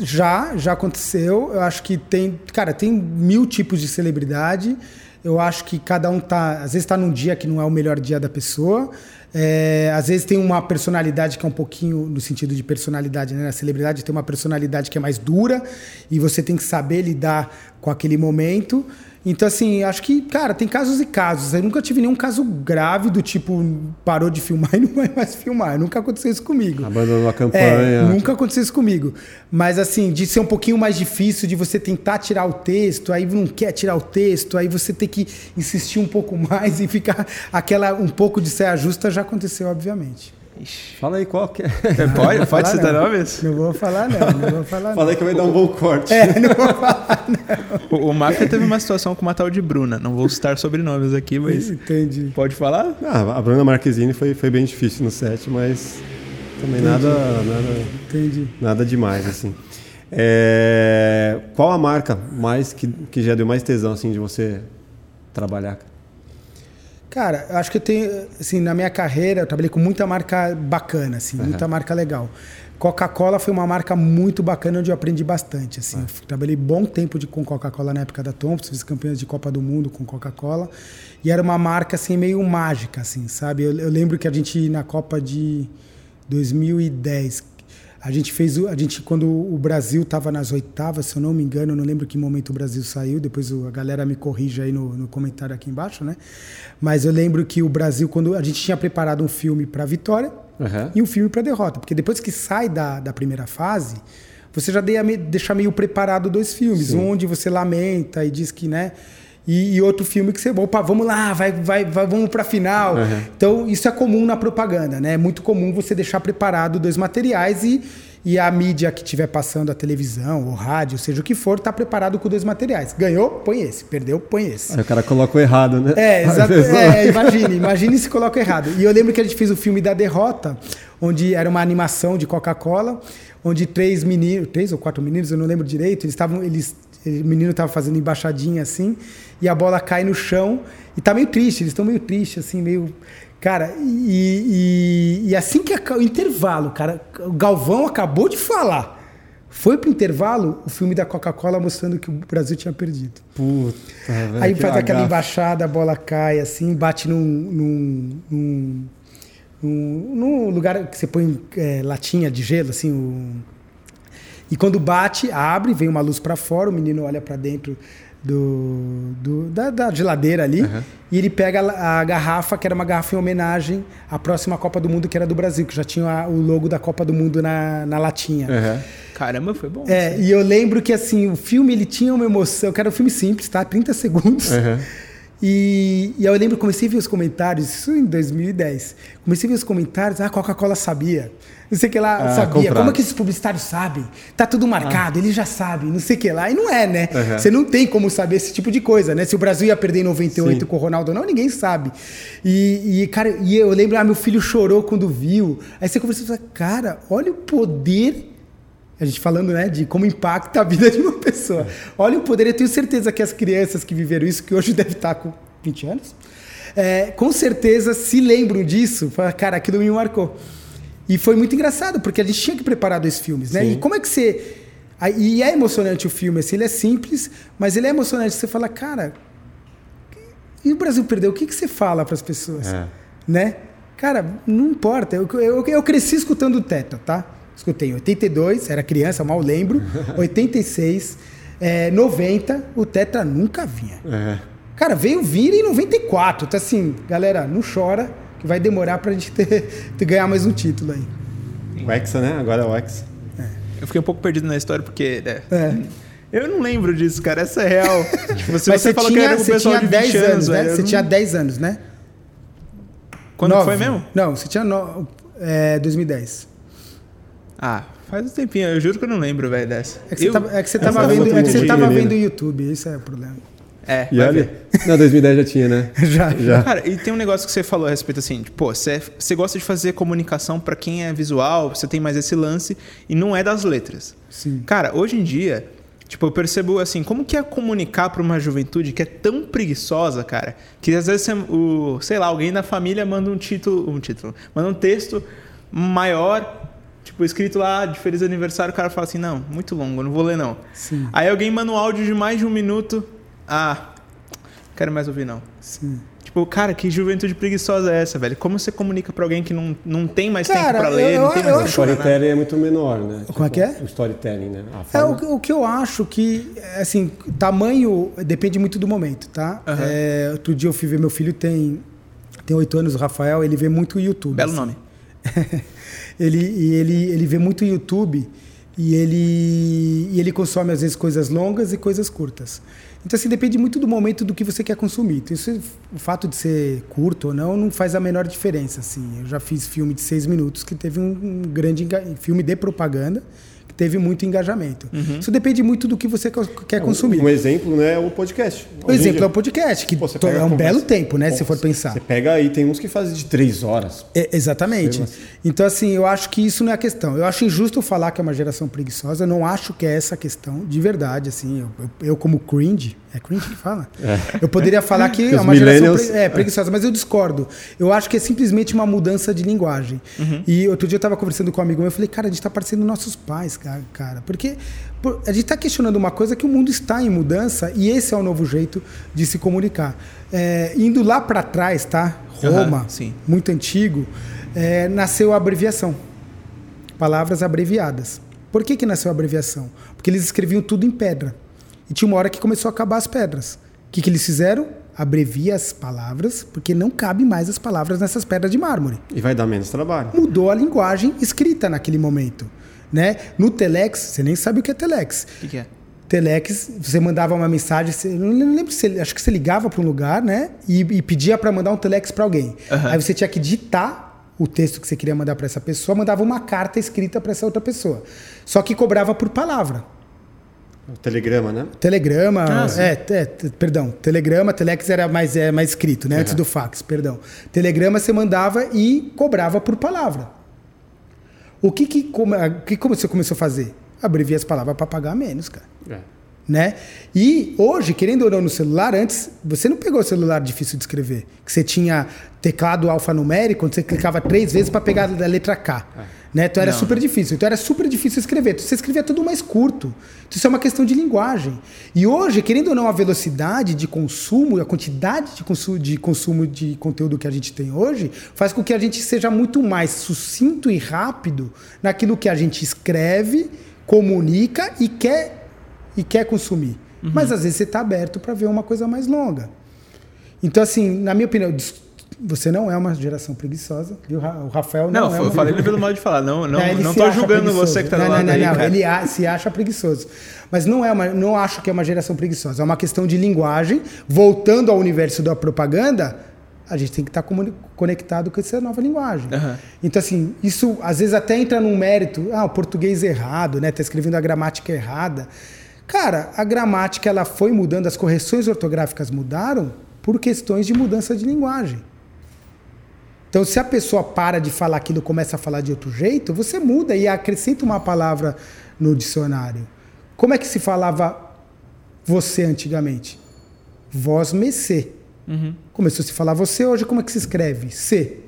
já, já aconteceu. Eu acho que tem. Cara, tem mil tipos de celebridade. Eu acho que cada um tá. Às vezes está num dia que não é o melhor dia da pessoa. É, às vezes tem uma personalidade que é um pouquinho no sentido de personalidade, né? A celebridade tem uma personalidade que é mais dura e você tem que saber lidar com aquele momento. Então, assim, acho que, cara, tem casos e casos. Eu nunca tive nenhum caso grave do tipo, parou de filmar e não vai mais filmar. Nunca aconteceu isso comigo. Abandonou a campanha. É, nunca aconteceu isso comigo. Mas, assim, de ser um pouquinho mais difícil, de você tentar tirar o texto, aí não quer tirar o texto, aí você tem que insistir um pouco mais e ficar aquela um pouco de saia justa, já aconteceu, obviamente. Ixi. Fala aí qual que é. Pode, pode citar nomes? Não vou falar não, não vou falar Fala aí que vai dar um bom corte. É, não vou falar não. O, o Mafia teve uma situação com uma tal de Bruna. Não vou citar sobrenomes aqui, mas... Entendi. Pode falar? Ah, a Bruna Marquezine foi, foi bem difícil no set, mas também nada, nada, Entendi. nada demais, assim. É, qual a marca mais que, que já deu mais tesão, assim, de você trabalhar? Cara, eu acho que eu tenho, assim, na minha carreira, eu trabalhei com muita marca bacana, assim, uhum. muita marca legal. Coca-Cola foi uma marca muito bacana onde eu aprendi bastante, assim. Uhum. trabalhei bom tempo de, com Coca-Cola na época da Thompson, fiz campeões de Copa do Mundo com Coca-Cola. E era uma marca, assim, meio mágica, assim, sabe? Eu, eu lembro que a gente, na Copa de 2010, a gente fez a gente quando o Brasil estava nas oitavas, se eu não me engano, eu não lembro que momento o Brasil saiu. Depois a galera me corrige aí no, no comentário aqui embaixo, né? Mas eu lembro que o Brasil quando a gente tinha preparado um filme para vitória uhum. e um filme para derrota, porque depois que sai da, da primeira fase você já deixa meio preparado dois filmes, Sim. onde você lamenta e diz que, né? E, e, outro filme que você, opa, vamos lá, vai, vai, vai vamos para final. Uhum. Então, isso é comum na propaganda, né? É muito comum você deixar preparado dois materiais e, e a mídia que estiver passando, a televisão, o rádio, seja o que for, está preparado com dois materiais. Ganhou, põe esse. Perdeu, põe esse. Aí o cara coloca o errado, né? É, exato. É, imagine, imagine se coloca errado. E eu lembro que a gente fez o filme da derrota, onde era uma animação de Coca-Cola, onde três meninos, três ou quatro meninos, eu não lembro direito, eles estavam, eles o menino estava fazendo embaixadinha assim, e a bola cai no chão e tá meio triste, eles estão meio tristes, assim, meio. Cara, e, e, e assim que o intervalo, cara, o Galvão acabou de falar. Foi pro intervalo o filme da Coca-Cola mostrando que o Brasil tinha perdido. Puta, velho, Aí faz aquela embaixada, a bola cai assim, bate num, num, num, num, lugar que você põe é, latinha de gelo, assim, um, e quando bate, abre, vem uma luz para fora, o menino olha para dentro do, do da, da, geladeira ali uhum. e ele pega a, a, garrafa, que era uma garrafa em homenagem à próxima Copa do Mundo, que era do Brasil, que já tinha o logo da Copa do Mundo na, na latinha. Uhum. Caramba, foi bom. É, assim. e eu lembro que assim, o filme ele tinha uma emoção, que era um filme simples, tá? 30 segundos. Uhum. E, e eu lembro, comecei a ver os comentários, isso em 2010. Comecei a ver os comentários, ah, Coca-Cola sabia. Não sei o que lá, ah, sabia. Comprado. Como é que esses publicitários sabem? Tá tudo marcado, ah. eles já sabem, não sei o que lá. E não é, né? Uhum. Você não tem como saber esse tipo de coisa, né? Se o Brasil ia perder em 98 Sim. com o Ronaldo ou não, ninguém sabe. E, e, cara, e eu lembro, ah, meu filho chorou quando viu. Aí você conversa e fala, cara, olha o poder a gente falando né, de como impacta a vida de uma pessoa. Olha o poder, eu tenho certeza que as crianças que viveram isso, que hoje deve estar com 20 anos, é, com certeza se lembram disso. Cara, aquilo me marcou. E foi muito engraçado, porque a gente tinha que preparar dois filmes, né? Sim. E como é que você. E é emocionante o filme, assim, ele é simples, mas ele é emocionante. Você fala, cara, e o Brasil perdeu? O que, que você fala para as pessoas? É. Né? Cara, não importa. Eu, eu, eu cresci escutando o Teto, tá? Escutei em 82, era criança, mal lembro. 86, é, 90, o Tetra nunca vinha. É. Cara, veio vir em 94. Então, assim, galera, não chora que vai demorar pra gente ter, ter ganhar mais um título aí. O Hexa, né? Agora é o Hexa. É. Eu fiquei um pouco perdido na história porque. É, é. Eu não lembro disso, cara. Essa é real. tipo, Mas você, falou que era com o você pessoal tinha de 20 10 anos, anos, né? velho, Você não- tinha 10 anos, né? Quando Nove. foi mesmo? Não, você tinha no... é, 2010. Ah, faz um tempinho. Eu juro que eu não lembro, velho, dessa. É que você Eu- tava, é que você tava foto vendo, é que você tava vendo o YouTube, esse é o problema. É, E vai olha, ver. não, 2010 já tinha, né? Já. Já. Cara, e tem um negócio que você falou a respeito assim, de, pô, você, você gosta de fazer comunicação pra quem é visual, você tem mais esse lance e não é das letras. Sim. Cara, hoje em dia, tipo, eu percebo assim, como que é comunicar pra uma juventude que é tão preguiçosa, cara, que às vezes você- o, sei lá, alguém da família manda um título, um título, manda um texto maior, tipo, escrito lá de feliz aniversário, o cara fala assim: "Não, muito longo, eu não vou ler não". Sim. Aí alguém manda um áudio de mais de um minuto, ah, quero mais ouvir não. Sim. Tipo, cara, que juventude preguiçosa é essa, velho? Como você comunica pra alguém que não, não tem mais Cara, tempo pra ler, eu- não tem eu mais O tempo pra nada? storytelling é muito menor, né? Como é que é? O storytelling, né? A É o, que- o que eu acho que, assim, tamanho depende muito do momento, tá? Aham. É, outro dia eu fui ver meu filho tem tem oito anos, o Rafael, ele vê muito YouTube. Belo assim. nome. ele, ele, ele vê muito YouTube e ele, e ele consome às vezes coisas longas e coisas curtas. Então, assim, depende muito do momento do que você quer consumir. Então, isso, o fato de ser curto ou não não faz a menor diferença. Assim. Eu já fiz filme de seis minutos que teve um, um grande filme de propaganda teve muito engajamento. Isso depende muito do que você quer consumir. Um exemplo, né, é o podcast. O exemplo é o podcast, que Pô, é um belo tempo, né? Pô, se for pensar. Você pega aí, tem uns que fazem de três horas. É, exatamente. Então, assim, eu acho que isso não é a questão. Eu acho injusto falar que é uma geração preguiçosa. Eu não acho que é essa a questão, de verdade. Assim, eu, eu- eu como cringe, é cringe que fala? Eu poderia falar que Que é uma geração pre- é, preguiçosa, mas eu discordo. Eu acho que é simplesmente uma mudança de linguagem. E outro dia eu estava conversando com um amigo meu, eu falei, cara, a gente está parecendo nossos pais, ca- cara. Porque por- a gente está questionando uma coisa que o mundo está em mudança e esse é o novo jeito de se comunicar. É, indo lá para trás, tá? Roma, sim. muito antigo, é, nasceu a abreviação. Palavras abreviadas. Por que, que nasceu a abreviação? Porque eles escreviam tudo em pedra. E tinha uma hora que começou a acabar as pedras. O que, que eles fizeram? Abrevia as palavras, porque não cabe mais as palavras nessas pedras de mármore. E vai dar menos trabalho. Mudou a linguagem escrita naquele momento. Né? No Telex, você nem sabe o que é Telex. O que, que é? Telex, você mandava uma mensagem, você, não lembro se acho que você ligava para um lugar, né? E, e pedia para mandar um Telex para alguém. Aham. Aí você tinha que digitar o texto que você queria mandar para essa pessoa, mandava uma carta escrita para essa outra pessoa. Só que cobrava por palavra. Telegrama, né? Telegrama, Ah, é, é, perdão, telegrama, telex era mais, é, mais escrito, né? Antes do fax, perdão. Telegrama você mandava e cobrava por palavra. O que que, como, que como você começou a fazer? Abreviar as palavras para pagar menos, cara É. né? E hoje, querendo ou não no celular, antes você não pegou o celular difícil de escrever, que você tinha teclado alfanumérico, onde você clicava três vezes para pegar a letra K, né? Então era Não, super difícil. Então era super difícil escrever. Então, você escrevia tudo mais curto. Então, isso é uma questão de linguagem. E hoje, querendo ou não, a velocidade de consumo, a quantidade de consumo, de consumo de conteúdo que a gente tem hoje, faz com que a gente seja muito mais sucinto e rápido naquilo que a gente escreve, comunica e quer e quer consumir. Uhum. Mas às vezes você está aberto para ver uma coisa mais longa. Então, assim, na minha opinião, você não é uma geração preguiçosa, O Rafael não, Não, é eu falei pelo modo de falar. Não, não, ele não se tô julgando preguiçoso. você que tá do não, lado não, não, não. Ele se acha preguiçoso. Mas não é uma, não acho que é uma geração preguiçosa. É uma questão de linguagem. Voltando ao universo da propaganda, a gente tem que estar comuni- conectado com essa nova linguagem. Aham. Então, assim, isso às vezes até entra num mérito. Ah, o português errado, né? Tá escrevendo a gramática errada. Cara, a gramática ela foi mudando, as correções ortográficas mudaram por questões de mudança de linguagem. Então, se a pessoa para de falar aquilo e começa a falar de outro jeito, você muda e acrescenta uma palavra no dicionário. Como é que se falava você antigamente? Vós me se. Começou a se falar você, hoje como é que se escreve? C.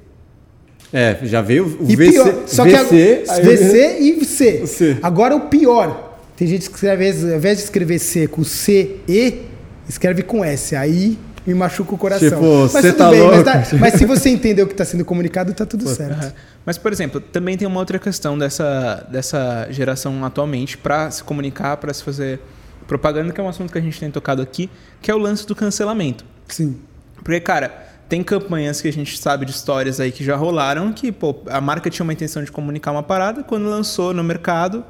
É, já veio o E VC, pior, só que VC, a, aí- VC e C. C. Agora o pior. Tem gente que escreve, ao invés de escrever C com C, E, escreve com S. Aí me machuca o coração. Tipo, mas tudo tá bem, mas, tá- mas se você entender o que está sendo comunicado, tá tudo certo. Aham. Mas, por exemplo, também tem uma outra questão dessa, dessa geração atualmente para se comunicar, para se fazer propaganda, que é um assunto que a gente tem tocado aqui, que é o lance do cancelamento. Sim. Porque, cara, tem campanhas que a gente sabe de histórias aí que já rolaram que, pô, a marca tinha uma intenção de comunicar uma parada, quando lançou no mercado,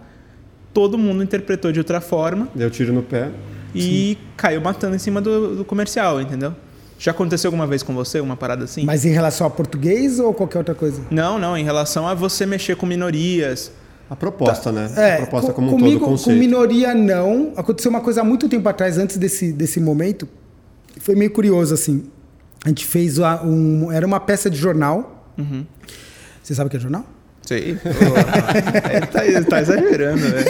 todo mundo interpretou de outra forma. Deu tiro no pé. E Sim. caiu matando em cima do, do, comercial, entendeu? Já aconteceu alguma vez com você uma parada assim? Mas em relação a português ou qualquer outra coisa? Não, não, em relação a você mexer com minorias. A proposta, tá. né? É, a proposta como comigo, um todo, conceito. Com minoria, não. Aconteceu uma coisa há muito tempo atrás, antes desse, desse momento. Foi meio curioso, assim. A gente fez um... Era uma peça de jornal. Uhum. Você sabe o que é jornal? Sei. Pô, tá, tá exagerando, velho.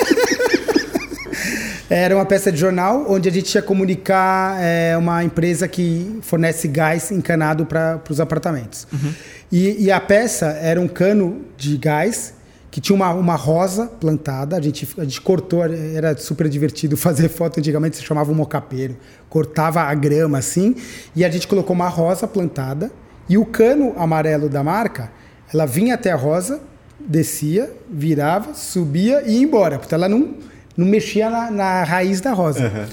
Era uma peça de jornal onde a gente ia comunicar é, uma empresa que fornece gás encanado para os apartamentos. Uhum. E, e, a peça era um cano de gás que tinha uma, uma rosa plantada. A gente, a gente cortou, era super divertido fazer foto. Antigamente se chamava um mocapeiro. Cortava a grama assim e a gente colocou uma rosa plantada. E o cano amarelo da marca, ela vinha até a rosa, descia, virava, subia e ia embora. Porque ela não não mexia na, na raiz da rosa. Uhum.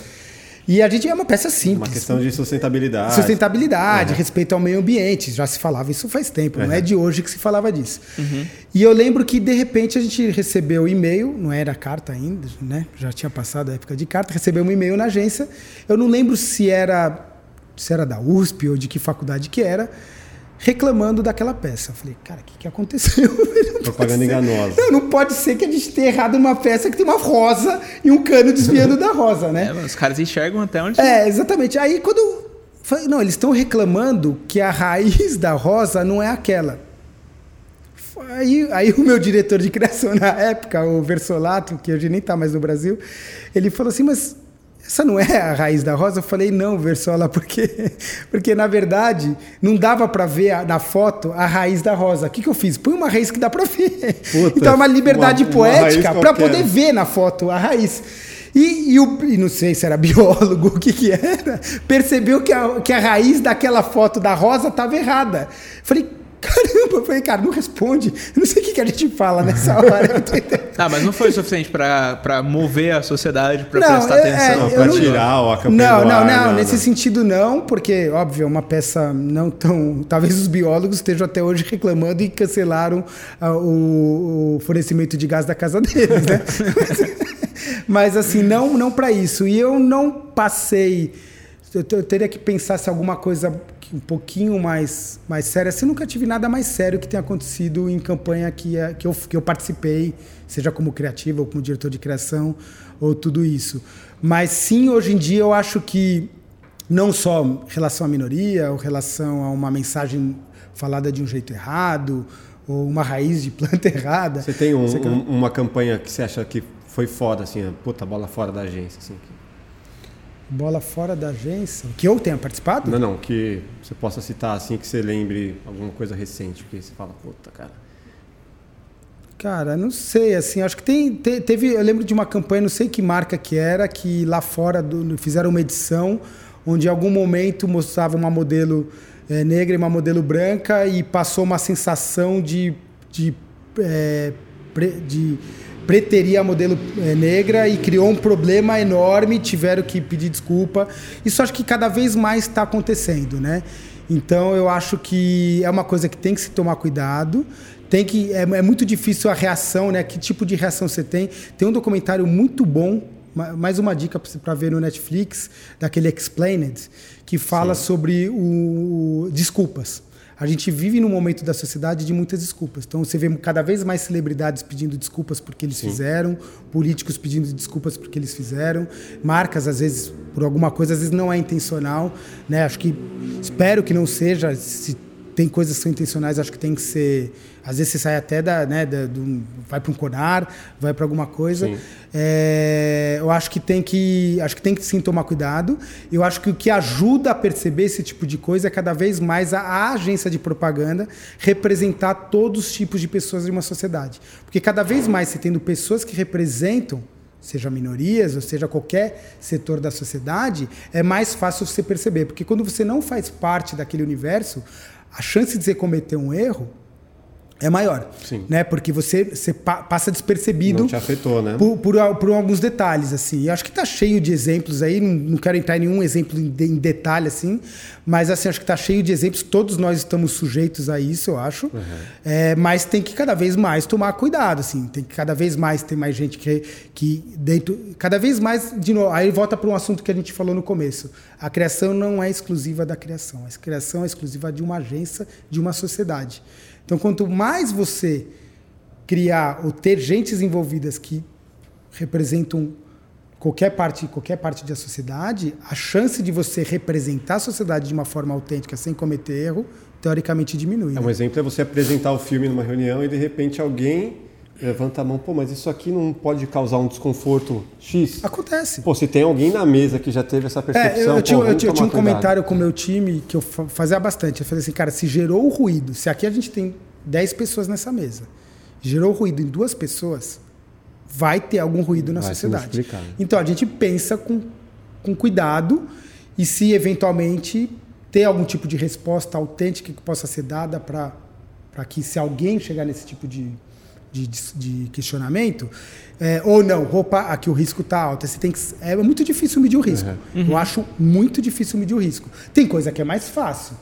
E a gente é uma peça simples. Uma questão de sustentabilidade. Sustentabilidade, uhum. respeito ao meio ambiente. Já se falava isso faz tempo, uhum. não é de hoje que se falava disso. Uhum. E eu lembro que, de repente, a gente recebeu e-mail, não era carta ainda, né? Já tinha passado a época de carta, recebeu um e-mail na agência. Eu não lembro se era, se era da USP ou de que faculdade que era reclamando daquela peça. Eu falei, cara, o que, que aconteceu? Propaganda enganosa. Não, não pode ser que a gente tenha errado uma peça que tem uma rosa e um cano desviando da rosa, né? É, os caras enxergam até onde. É, exatamente. Aí quando. Falei, não, eles estão reclamando que a raiz da rosa não é aquela. Aí, aí o meu diretor de criação na época, o Versolato, que hoje nem está mais no Brasil, ele falou assim, mas essa não é a raiz da rosa? Eu falei, não, Versola, porque, porque na verdade não dava para ver na foto a raiz da rosa. O que, que eu fiz? Põe uma raiz que dá para ver. Puta, então é uma liberdade uma, poética para poder ver na foto a raiz. E, e, o, e não sei se era biólogo, o que, que era, percebeu que a, que a raiz daquela foto da rosa estava errada. Falei, Caramba, eu falei, cara, não responde. Eu não sei o que, que a gente fala nessa hora. ah, mas não foi o suficiente para mover a sociedade para prestar é, atenção. É, para tirar o acampanho Não, não, não, não, nesse sentido não, porque, óbvio, é uma peça não tão. Talvez os biólogos estejam até hoje reclamando e cancelaram uh, o, o, fornecimento de gás da casa deles, né? mas, assim, não, não para isso. E eu não passei. Eu, eu teria que pensar se alguma coisa um pouquinho mais, mais séria. Assim, nunca tive nada mais sério que tenha acontecido em campanha que, é, que, eu, que eu participei, seja como criativo ou como diretor de criação, ou tudo isso. Mas sim, hoje em dia eu acho que não só relação à minoria, ou relação a uma mensagem falada de um jeito errado, ou uma raiz de planta errada. Você tem um, um, uma campanha que você acha que foi foda, assim, puta bola fora da agência, assim, que Bola fora da agência? Que eu tenha participado? Não, não, que você possa citar assim, que você lembre alguma coisa recente, que você fala, puta, cara. Cara, não sei, assim, acho que tem, te, teve, eu lembro de uma campanha, não sei que marca que era, que lá fora do, fizeram uma edição onde em algum momento mostrava uma modelo é, negra e uma modelo branca e passou uma sensação de, de, é, de preteria a modelo é, negra e criou um problema enorme, tiveram que pedir desculpa. Isso acho que cada vez mais está acontecendo, né? Então eu acho que é uma coisa que tem que se tomar cuidado. Tem que é, é muito difícil a reação, né? Que tipo de reação você tem? Tem um documentário muito bom mais uma dica para ver no Netflix, daquele Explained, que fala Sim. sobre o, desculpas. A gente vive num momento da sociedade de muitas desculpas. Então você vê cada vez mais celebridades pedindo desculpas porque eles Sim. fizeram, políticos pedindo desculpas porque eles fizeram, marcas às vezes por alguma coisa, às vezes não é intencional, né? Acho que espero que não seja, se tem coisas que são intencionais, acho que tem que ser às vezes você sai até da, né, da, do, vai para um conar, vai para alguma coisa. É, eu acho que tem que, acho que tem que sim tomar cuidado. Eu acho que o que ajuda a perceber esse tipo de coisa é cada vez mais a, a agência de propaganda representar todos os tipos de pessoas de uma sociedade, porque cada vez mais você tendo pessoas que representam seja minorias ou seja qualquer setor da sociedade, é mais fácil você perceber, porque quando você não faz parte daquele universo, a chance de você cometer um erro é maior. Sim. Né? Porque você, você pa- passa despercebido Não te afetou, né? por, por, por alguns detalhes, assim. Eu acho que tá cheio de exemplos aí, não, não quero entrar em nenhum exemplo em, em detalhe, assim, mas assim, acho que tá cheio de exemplos, todos nós estamos sujeitos a isso, eu acho. É, mas tem que cada vez mais tomar cuidado, assim, tem que cada vez mais ter mais gente que, que dentro. Cada vez mais, de novo, aí volta para um assunto que a gente falou no começo. A criação não é exclusiva da criação, a criação é exclusiva de uma agência, de uma sociedade. Então, quanto mais você criar ou ter gentes envolvidas que representam qualquer parte, qualquer parte da sociedade, a chance de você representar a sociedade de uma forma autêntica, sem cometer erro, teoricamente diminui. É, né? um exemplo é você apresentar o filme numa reunião e de repente alguém levanta a mão, pô, mas isso aqui não pode causar um desconforto X? Acontece. Pô, se tem alguém na mesa que já teve essa É, percepção, eu, eu tinha, eu tinha- eu tinha um cuidado. comentário com o meu time que eu fa- fazia bastante. Eu falei assim, cara, se gerou o ruído, se aqui a gente tem 10 pessoas nessa mesa, gerou ruído em duas pessoas, vai ter algum ruído na Vai sociedade. né? Então a gente pensa com, com cuidado e se eventualmente ter algum tipo de resposta autêntica que possa ser dada para que se alguém chegar nesse tipo de, de, de questionamento, é, ou não, roupa, aqui o risco está alto. Você tem que, é muito difícil medir o risco. Eu acho muito difícil medir o risco. Tem coisa que é mais fácil,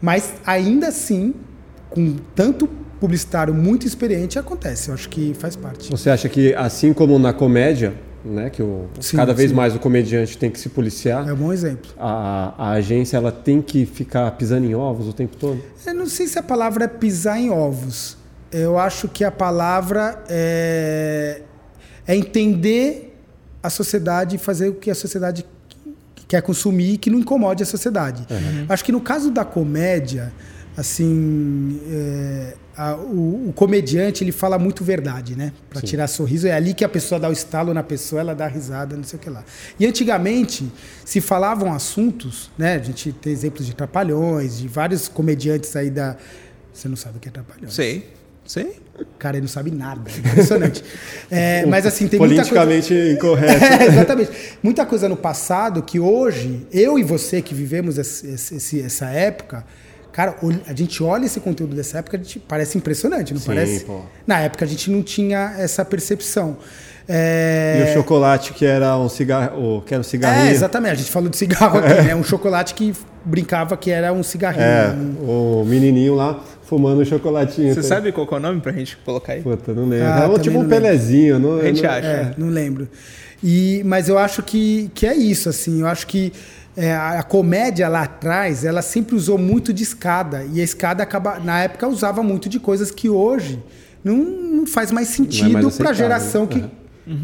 mas ainda assim, com tanto publicitário muito experiente, acontece. Eu acho que faz parte. Você acha que assim como na comédia, né, que o, Sim, cada vez sim. mais o comediante tem que se policiar, É um bom exemplo. a, a agência ela tem que ficar pisando em ovos o tempo todo? Eu não sei se a palavra é pisar em ovos. Eu acho que a palavra é, é entender a sociedade e fazer o que a sociedade quer consumir e que não incomode a sociedade. Acho que no caso da comédia, assim, é, a- o, o comediante ele fala muito verdade, né? Para tirar sorriso é ali que a pessoa dá o estalo na pessoa, ela dá risada, não sei o que lá. E antigamente se falavam assuntos, né? A gente tem exemplos de trapalhões, de vários comediantes aí da você não sabe o que é trapalhões. Sei. Sei. Cara, ele não sabe nada. é Impressionante. É, mas assim, tem muita coisa. Politicamente incorreto. É, exatamente. Muita coisa no passado que hoje, eu e você que vivemos esse- esse- essa época, cara, a gente olha esse conteúdo dessa época, a gente parece impressionante, não Sim, parece? pô. Na época a gente não tinha essa percepção. É... E o chocolate que era um cigarro, que era um cigarrinho. É, exatamente. A gente falou de cigarro aqui, né? Um chocolate que brincava que era um cigarrinho. É, Um- o menininho lá fumando um chocolatinho. Você tá? sabe qual é o nome pra gente colocar aí? Puta, não lembro. Ah, é um, tipo um. Pelezinho. Não, A gente não- acha. É, não lembro. E, mas eu acho que, que é isso, assim. Eu acho que é, a, comédia lá atrás, ela sempre usou muito de escada. E a escada, acaba, na época, usava muito de coisas que hoje não, não faz mais sentido mais para a geração que. né?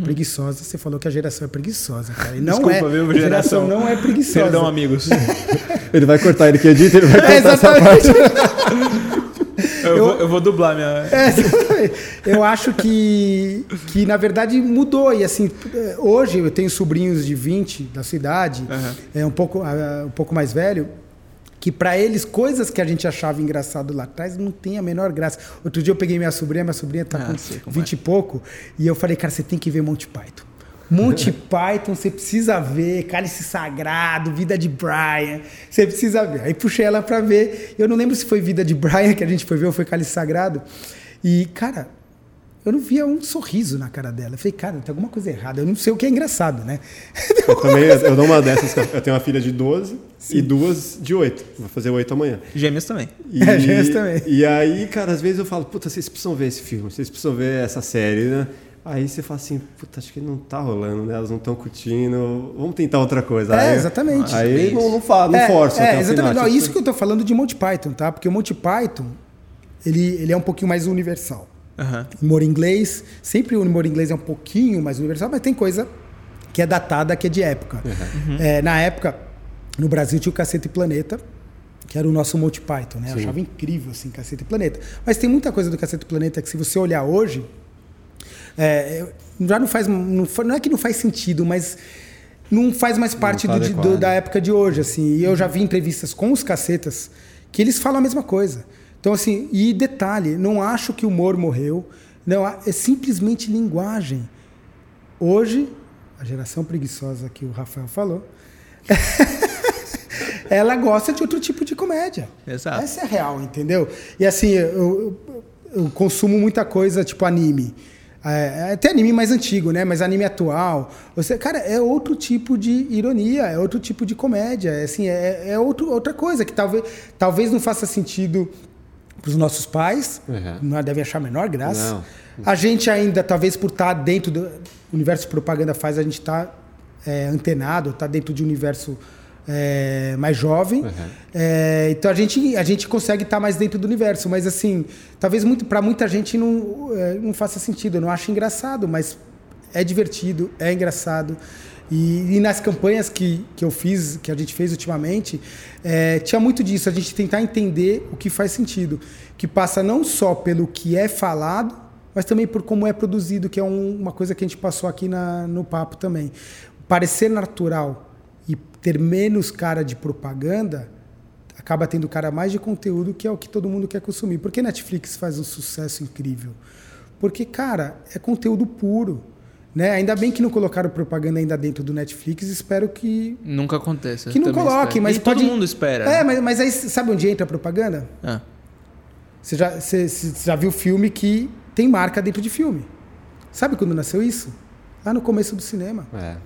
Preguiçosa, você falou que a geração é preguiçosa, cara. E não Desculpa, é. viu, a geração geração? não é preguiçosa. Perdão, amigos. Ele vai cortar, ele que edita, ele vai É, cortar essa parte. exatamente. Eu, Vou, eu vou dublar minha. É, eu acho que, que, na verdade, mudou. E assim, hoje eu tenho sobrinhos de 20 da sua idade, Aham. é um pouco, ah, um pouco mais velho, que para eles, coisas que a gente achava engraçado lá atrás não tem a menor graça. Outro dia eu peguei minha sobrinha, minha sobrinha tá Ah, com sei como 20 e pouco, e eu falei, cara, você tem que ver Monty Python. Monty Python, você precisa ver, Cálice Sagrado, Vida de Brian, você precisa ver. Aí puxei ela pra ver. Eu não lembro se foi Vida de Brian que a gente foi ver ou foi Cálice Sagrado. E, cara, eu não via um sorriso na cara dela. Eu falei, cara, tem alguma coisa errada. Eu não sei o que é engraçado, né? Eu também, eu dou uma dessas. Eu tenho uma filha de 12 e duas de 8. Vou fazer 8 amanhã. Gêmeos também. E, É, gêmeos também. E aí, cara, às vezes eu falo, puta, vocês precisam ver esse filme, vocês precisam ver essa série, né? Aí você fala assim, puta, acho que não tá rolando, né? Elas não estão curtindo, vamos tentar outra coisa. É, Aí- exatamente. Aí É não, não, fala, não é, força. É, até o exatamente. final, Não, tipo, isso que eu tô falando de Monty Python, tá? Porque o Monty Python, ele, ele é um pouquinho mais universal. Aham. humor inglês, sempre o humor inglês é um pouquinho mais universal, mas tem coisa que é datada, que é de época. É, na época, no Brasil tinha o Cacete e Planeta, que era o nosso Monty Python, né? Eu achava incrível, assim, Cacete e Planeta. Mas tem muita coisa do Cacete e Planeta que se você olhar hoje, é, já não faz, não, não é que não faz sentido, mas não faz mais parte tá do, do- da época de hoje, assim. E eu já vi entrevistas com os cacetas que eles falam a mesma coisa. Então, assim, e detalhe, não acho que o humor morreu, não, é simplesmente linguagem. Hoje, a geração preguiçosa que o Rafael falou, ela gosta de outro tipo de comédia. Exato. Essa é real, entendeu? E assim, eu- eu- eu consumo muita coisa tipo anime. É, até anime mais antigo, né? Mas anime atual. Você, cara, é outro tipo de ironia, é outro tipo de comédia. É, assim, é, é outro, outra coisa que talvez, talvez não faça sentido para os nossos pais, uhum. não devem achar a menor graça. Não. A gente ainda, talvez por estar dentro do universo de propaganda, faz a gente estar tá, é, antenado, estar tá dentro de um universo é, mais jovem. Uhum. É, então a gente, a gente consegue estar mais dentro do universo. Mas assim, talvez muito, para muita gente não, é, não faça sentido. Eu não acho engraçado, mas é divertido, é engraçado. E, e, nas campanhas que, que eu fiz, que a gente fez ultimamente, é, tinha muito disso, a gente tentar entender o que faz sentido. Que passa não só pelo que é falado, mas também por como é produzido, que é um, uma coisa que a gente passou aqui na, no papo também. Parecer natural ter menos cara de propaganda, acaba tendo cara mais de conteúdo, que é o que todo mundo quer consumir. Por que Netflix faz um sucesso incrível? Porque, cara, é conteúdo puro. Né? Ainda bem que não colocaram propaganda ainda dentro do Netflix, espero que. Nunca aconteça. Que não coloque, mas. E pode... todo mundo espera. É, mas, mas aí sabe onde entra a propaganda? Ah. Você, já, você, você já viu filme que tem marca dentro de filme. Sabe quando nasceu isso? Lá no começo do cinema. É,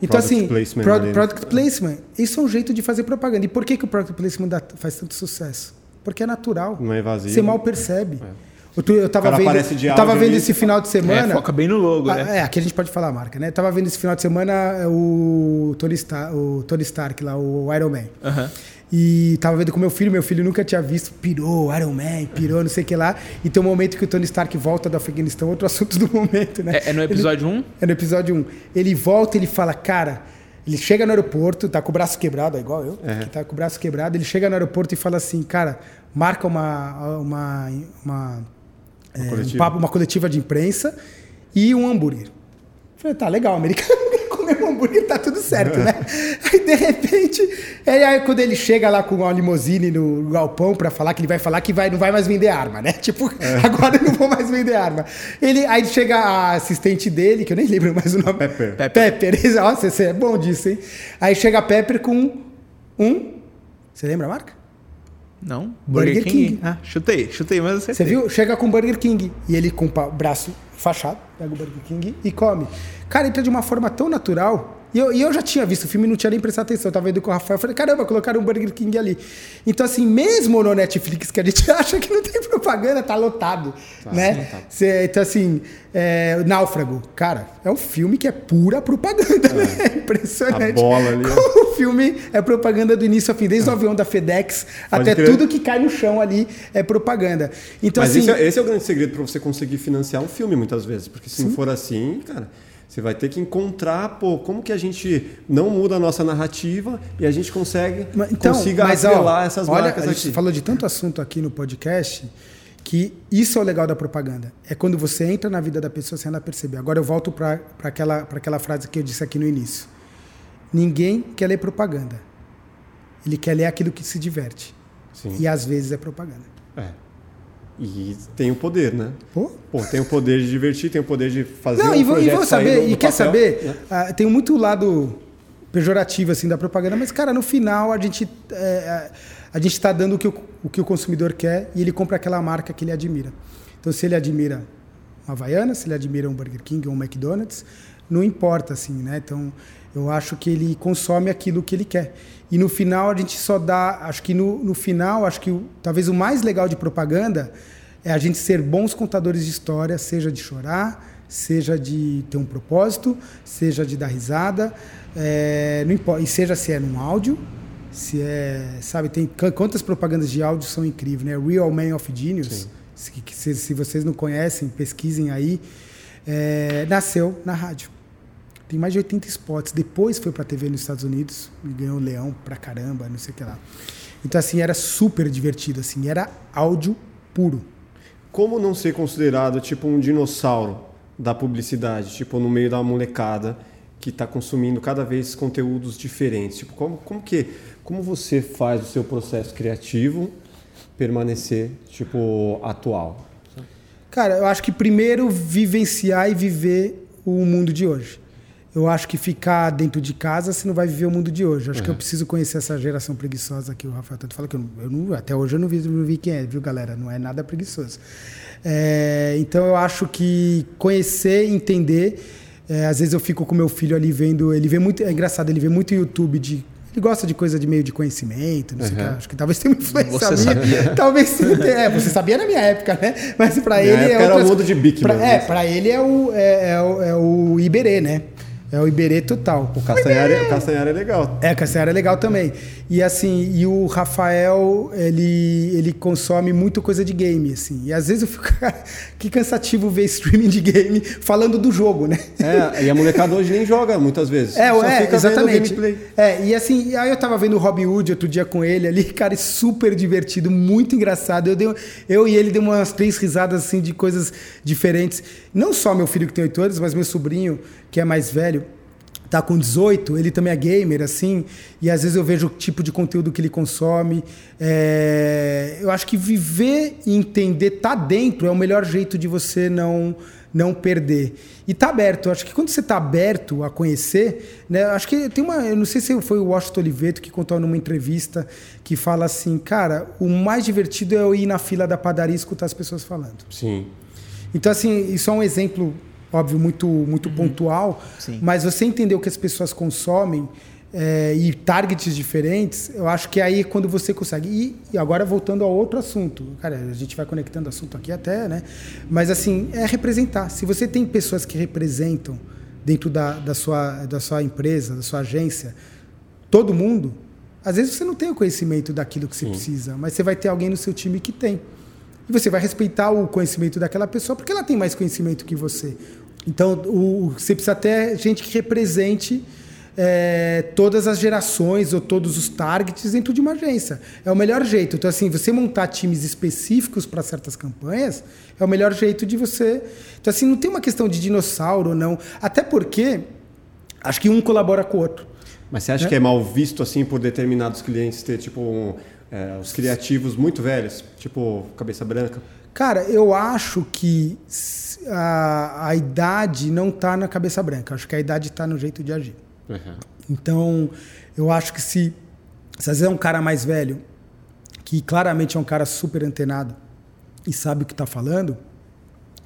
então, assim, placement pro, product placement, isso é um jeito de fazer propaganda. E por que, que o product placement dá, faz tanto sucesso? Porque é natural. Não é vazio. Você mal percebe. É. Eu, eu tava vendo, eu tava vendo esse final de semana. É, foca bem no logo, ah, né? É, aqui a gente pode falar a marca, né? Eu tava vendo esse final de semana o Tony Stark, o Tony Stark lá, o Iron Man. Uhum. E tava vendo com meu filho, meu filho nunca tinha visto, pirou, Iron Man, pirou, não sei o que lá. E tem um momento que o Tony Stark volta do Afeganistão, outro assunto do momento, né? É, é no episódio 1? Um? É no episódio 1. Um. Ele volta ele fala, cara, ele chega no aeroporto, tá com o braço quebrado, é igual eu, é. que tá com o braço quebrado, ele chega no aeroporto e fala assim, cara, marca uma, uma, uma, uma, é, coletiva. Um papo, uma coletiva de imprensa e um hambúrguer. Eu falei, tá legal, americano comer um hambúrguer, tá tudo certo, né? Aí, de repente, aí, aí, quando ele chega lá com uma limousine no galpão para falar que ele vai falar que vai, não vai mais vender arma, né? Tipo, é. agora eu não vou mais vender arma. Ele, aí chega a assistente dele, que eu nem lembro mais o nome. Pepper. Pepper. Pepper. Nossa, você é bom disso, hein? Aí chega a Pepper com um... Você lembra a marca? Não. Burger, Burger King. King. Ah, chutei, chutei, mas Você viu? Chega com Burger King. E ele com o braço fachado, pega o Burger King e come. Cara, entra de uma forma tão natural e eu, e eu já tinha visto o filme e não tinha nem prestado atenção. Eu tava indo com o Rafael. Eu falei, caramba, colocaram um Burger King ali. Então, assim, mesmo no Netflix, que a gente acha que não tem propaganda, tá lotado. Tá, né? Tá. Cê, então, assim, é, Náufrago, cara, é um filme que é pura propaganda, é. né? É impressionante. A bola ali. o filme é propaganda do início ao fim, desde o avião da FedEx Pode até crer. tudo que cai no chão ali é propaganda. Então, Mas assim, esse, é, esse é o grande segredo para você conseguir financiar um filme, muitas vezes. Porque se sim. não for assim, cara. Você vai ter que encontrar, pô, como que a gente não muda a nossa narrativa e a gente consegue então, consiga mas, ó, essas olha, marcas a gente aqui. falou de tanto assunto aqui no podcast que isso é o legal da propaganda. É quando você entra na vida da pessoa sem ela perceber. Agora eu volto para aquela, aquela frase que eu disse aqui no início. Ninguém quer ler propaganda. Ele quer ler aquilo que se diverte. Sim. E às vezes é propaganda. É. E tem o poder, né? Pô? Pô, tem o poder de divertir, tem o poder de fazer Não, um e vou, e vou saber, do, do e quer papel, saber, né? uh, tem muito lado pejorativo assim da propaganda, mas cara, no final a gente é, a gente está dando o que o, o que o consumidor quer e ele compra aquela marca que ele admira. Então, se ele admira uma Havaiana, se ele admira um Burger King ou um McDonald's, não importa assim, né? Então, eu acho que ele consome aquilo que ele quer. E no final a gente só dá, acho que no, no final, acho que o, talvez o mais legal de propaganda é a gente ser bons contadores de história, seja de chorar, seja de ter um propósito, seja de dar risada, é, não importa, e seja se é num áudio, se é, sabe, tem quantas propagandas de áudio são incríveis, né? Real Man of Genius, se, se, se, vocês não conhecem, pesquisem aí, é, nasceu na rádio. Tem mais de 80 spots. Depois foi para TV nos Estados Unidos e ganhou um leão pra caramba, não sei o que lá. Então, assim, era super divertido, assim, era áudio puro. Como não ser considerado, tipo, um dinossauro da publicidade, tipo, no meio da molecada que está consumindo cada vez conteúdos diferentes? Tipo, como, como que, como você faz o seu processo criativo permanecer, tipo, atual? Cara, eu acho que primeiro vivenciar e viver o mundo de hoje. Eu acho que ficar dentro de casa você não vai viver o mundo de hoje. Eu acho que eu preciso conhecer essa geração preguiçosa que o Rafael tanto fala que eu, eu não, até hoje eu não vi, não vi quem é, viu, galera? Não é nada preguiçoso. É, então eu acho que conhecer, entender. É, às vezes eu fico com meu filho ali vendo. Ele vê muito. É engraçado, ele vê muito YouTube de. Ele gosta de coisa de meio de conhecimento, não sei o que. Acho que talvez tenha uma influência Você minha. Talvez sim. É, você sabia na minha época, né? Mas pra Minha ele é. época era outras- mundo de bique pra, mesmo, É, pra ele é o, é, é o, é o Iberê, né? É o Iberê total. O Castanhar, é, o é legal. É, Cassiara é legal também. E assim, e o Rafael, ele, ele consome muito coisa de game, assim. E às vezes eu fico, que cansativo ver streaming de game falando do jogo, né? É, e a molecada hoje nem joga muitas vezes. É, Só é exatamente. É, e assim, aí eu tava vendo o Robin Hood outro dia com ele ali, cara, é super divertido, muito engraçado. Eu, dei, eu e ele demos umas três risadas assim de coisas diferentes. Não só meu filho que tem 8 anos, mas meu sobrinho, que é mais velho, tá com 18, ele também é gamer, assim, e às vezes eu vejo o tipo de conteúdo que ele consome. É, eu acho que viver e entender, tá dentro, é o melhor jeito de você não não perder. E tá aberto. Eu acho que quando você tá aberto a conhecer, né? Acho que tem uma. Eu não sei se foi o Washington Oliveto que contou numa entrevista que fala assim, cara, o mais divertido é eu ir na fila da padaria e escutar as pessoas falando. Sim. Então, assim, isso é um exemplo, óbvio, muito, muito pontual, Sim. mas você entender o que as pessoas consomem é, e targets diferentes, eu acho que aí é quando você consegue. E, e agora voltando ao outro assunto, cara, a gente vai conectando assunto aqui até, né? Mas assim, é representar. Se você tem pessoas que representam dentro da, da, sua, da sua empresa, da sua agência, todo mundo, às vezes você não tem o conhecimento daquilo que você precisa, mas você vai ter alguém no seu time que tem. E você vai respeitar o conhecimento daquela pessoa porque ela tem mais conhecimento que você. Então, o, você precisa ter gente que represente é, todas as gerações ou todos os targets dentro de uma agência. É o melhor jeito. Então, assim, você montar times específicos para certas campanhas é o melhor jeito de você. Então, assim, não tem uma questão de dinossauro ou não. Até porque acho que um colabora com o outro. Mas você acha que é mal visto assim por determinados clientes ter tipo um, é, os criativos muito velhos, tipo cabeça branca? Cara, eu acho que a, a idade não está na cabeça branca. Acho que a idade está no jeito de agir. Então, eu acho que se, se às vezes é um cara mais velho, que claramente é um cara super antenado e sabe o que está falando,